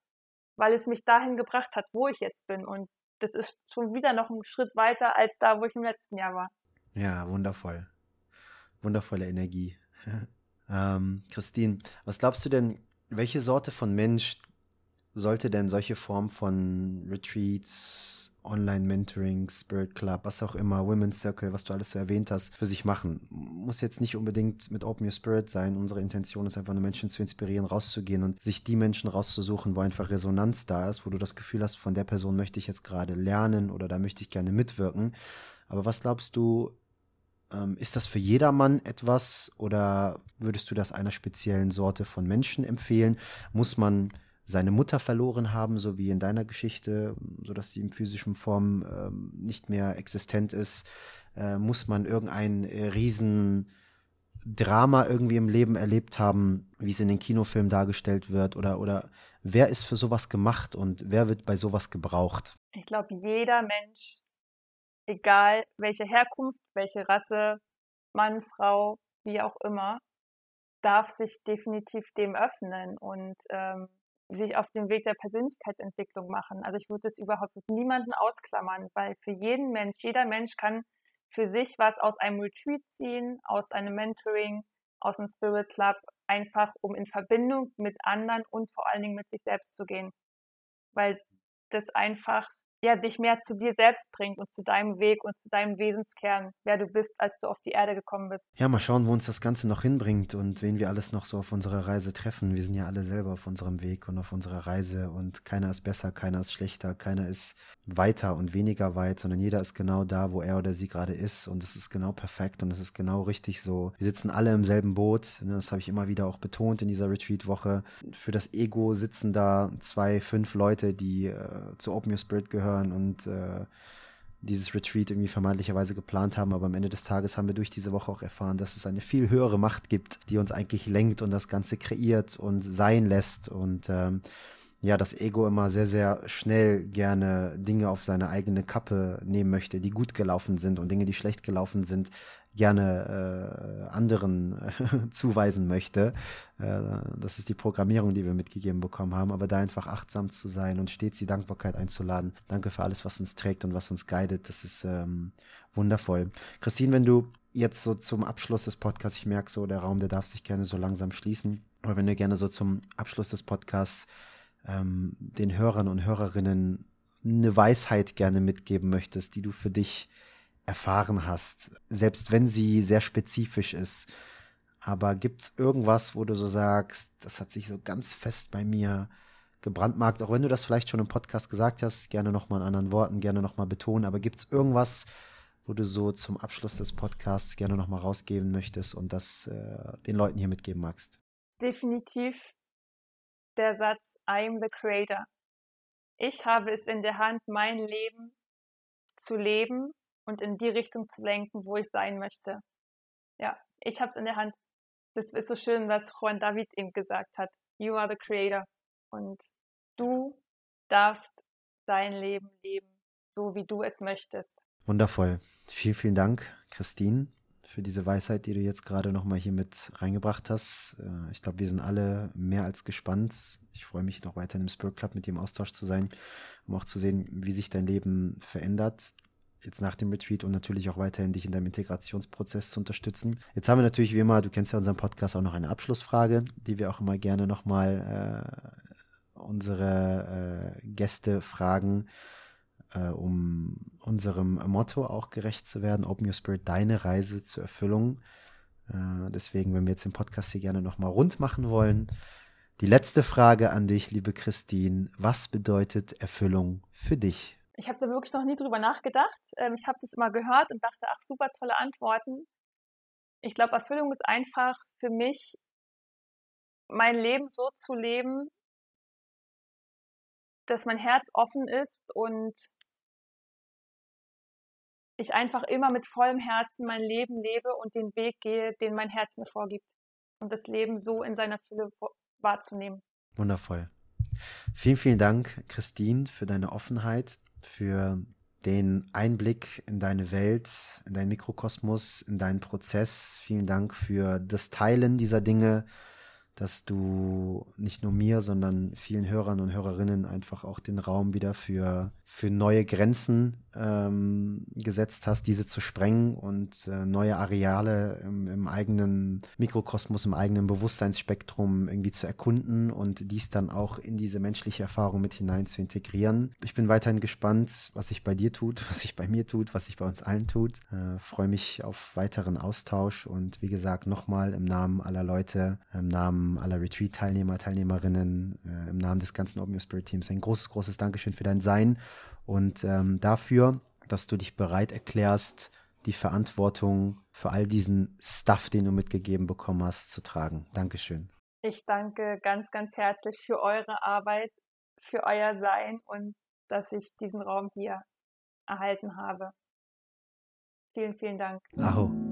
weil es mich dahin gebracht hat, wo ich jetzt bin. Und das ist schon wieder noch ein Schritt weiter als da, wo ich im letzten Jahr war. Ja, wundervoll. Wundervolle Energie. *laughs* ähm, Christine, was glaubst du denn, welche Sorte von Mensch sollte denn solche Form von Retreats, Online-Mentoring, Spirit Club, was auch immer, Women's Circle, was du alles so erwähnt hast, für sich machen. Muss jetzt nicht unbedingt mit Open Your Spirit sein. Unsere Intention ist einfach nur Menschen zu inspirieren, rauszugehen und sich die Menschen rauszusuchen, wo einfach Resonanz da ist, wo du das Gefühl hast, von der Person möchte ich jetzt gerade lernen oder da möchte ich gerne mitwirken. Aber was glaubst du, ähm, ist das für jedermann etwas oder würdest du das einer speziellen Sorte von Menschen empfehlen? Muss man seine Mutter verloren haben, so wie in deiner Geschichte, sodass sie in physischen Form ähm, nicht mehr existent ist, äh, muss man irgendein äh, Riesendrama irgendwie im Leben erlebt haben, wie es in den Kinofilmen dargestellt wird, oder, oder wer ist für sowas gemacht und wer wird bei sowas gebraucht? Ich glaube, jeder Mensch, egal welche Herkunft, welche Rasse, Mann, Frau, wie auch immer, darf sich definitiv dem öffnen und ähm, sich auf den Weg der Persönlichkeitsentwicklung machen. Also ich würde es überhaupt mit niemanden ausklammern, weil für jeden Mensch, jeder Mensch kann für sich was aus einem Retreat ziehen, aus einem Mentoring, aus einem Spirit Club, einfach um in Verbindung mit anderen und vor allen Dingen mit sich selbst zu gehen. Weil das einfach ja, dich mehr zu dir selbst bringt und zu deinem Weg und zu deinem Wesenskern, wer du bist, als du auf die Erde gekommen bist. Ja, mal schauen, wo uns das Ganze noch hinbringt und wen wir alles noch so auf unserer Reise treffen. Wir sind ja alle selber auf unserem Weg und auf unserer Reise und keiner ist besser, keiner ist schlechter, keiner ist weiter und weniger weit, sondern jeder ist genau da, wo er oder sie gerade ist und es ist genau perfekt und es ist genau richtig so. Wir sitzen alle im selben Boot, ne, das habe ich immer wieder auch betont in dieser Retreat-Woche. Für das Ego sitzen da zwei, fünf Leute, die äh, zu Open Your Spirit gehören zuhören und äh, dieses Retreat irgendwie vermeintlicherweise geplant haben, aber am Ende des Tages haben wir durch diese Woche auch erfahren, dass es eine viel höhere Macht gibt, die uns eigentlich lenkt und das Ganze kreiert und sein lässt. Und ähm, ja, das Ego immer sehr, sehr schnell gerne Dinge auf seine eigene Kappe nehmen möchte, die gut gelaufen sind und Dinge, die schlecht gelaufen sind, gerne äh, anderen äh, *laughs* zuweisen möchte. Äh, das ist die Programmierung, die wir mitgegeben bekommen haben, aber da einfach achtsam zu sein und stets die Dankbarkeit einzuladen. Danke für alles, was uns trägt und was uns guidet. Das ist ähm, wundervoll. Christine, wenn du jetzt so zum Abschluss des Podcasts, ich merke so, der Raum, der darf sich gerne so langsam schließen, aber wenn du gerne so zum Abschluss des Podcasts ähm, den Hörern und Hörerinnen eine Weisheit gerne mitgeben möchtest, die du für dich erfahren hast, selbst wenn sie sehr spezifisch ist. Aber gibt es irgendwas, wo du so sagst, das hat sich so ganz fest bei mir gebrandmarkt, auch wenn du das vielleicht schon im Podcast gesagt hast, gerne nochmal in anderen Worten, gerne nochmal betonen, aber gibt es irgendwas, wo du so zum Abschluss des Podcasts gerne nochmal rausgeben möchtest und das äh, den Leuten hier mitgeben magst? Definitiv der Satz, I am the creator. Ich habe es in der Hand, mein Leben zu leben und in die Richtung zu lenken, wo ich sein möchte. Ja, ich habe es in der Hand. Das ist so schön, was Juan David eben gesagt hat. You are the creator. Und du darfst dein Leben leben, so wie du es möchtest. Wundervoll. Vielen, vielen Dank, Christine, für diese Weisheit, die du jetzt gerade nochmal hier mit reingebracht hast. Äh, ich glaube, wir sind alle mehr als gespannt. Ich freue mich noch weiter im Spirit Club mit dir im Austausch zu sein, um auch zu sehen, wie sich dein Leben verändert jetzt nach dem Retreat und natürlich auch weiterhin dich in deinem Integrationsprozess zu unterstützen. Jetzt haben wir natürlich wie immer, du kennst ja unseren Podcast, auch noch eine Abschlussfrage, die wir auch immer gerne nochmal äh, unsere äh, Gäste fragen, äh, um unserem Motto auch gerecht zu werden, Open Your Spirit, deine Reise zur Erfüllung. Äh, deswegen, wenn wir jetzt den Podcast hier gerne nochmal rund machen wollen, die letzte Frage an dich, liebe Christine. Was bedeutet Erfüllung für dich? ich habe da wirklich noch nie drüber nachgedacht. Ähm, ich habe das immer gehört und dachte, ach, super tolle Antworten. Ich glaube, Erfüllung ist einfach für mich, mein Leben so zu leben, dass mein Herz offen ist und ich einfach immer mit vollem Herzen mein Leben lebe und den Weg gehe, den mein Herz mir vorgibt. Und das Leben so in seiner Fülle wahrzunehmen. Wundervoll. Vielen, vielen Dank, Christine, für deine Offenheit, für den Einblick in deine Welt, in deinen Mikrokosmos, in deinen Prozess. Vielen Dank für das Teilen dieser Dinge, dass du nicht nur mir, sondern vielen Hörern und Hörerinnen einfach auch den Raum wieder für, für neue Grenzen ähm, gesetzt hast, diese zu sprengen und äh, neue Areale im, im, eigenen Mikrokosmos, im eigenen Bewusstseinsspektrum irgendwie zu erkunden und dies dann auch in diese menschliche Erfahrung mit hinein zu integrieren. Ich bin weiterhin gespannt, was sich bei dir tut, *laughs* was sich bei mir tut, was sich bei uns allen tut. Äh, Freue mich auf weiteren Austausch und wie gesagt, nochmal im Namen aller Leute, im Namen aller Retreat-Teilnehmer, Teilnehmerinnen, äh, im Namen des ganzen Open Your Spirit Teams ein großes, großes Dankeschön für dein Sein und ähm, dafür, dass du dich bereit erklärst, die Verantwortung für all diesen Stuff, den du mitgegeben bekommen hast, zu tragen. Dankeschön. Ich danke ganz, ganz herzlich für eure Arbeit, für euer Sein und dass ich diesen Raum hier erhalten habe. Vielen, vielen Dank. Aho.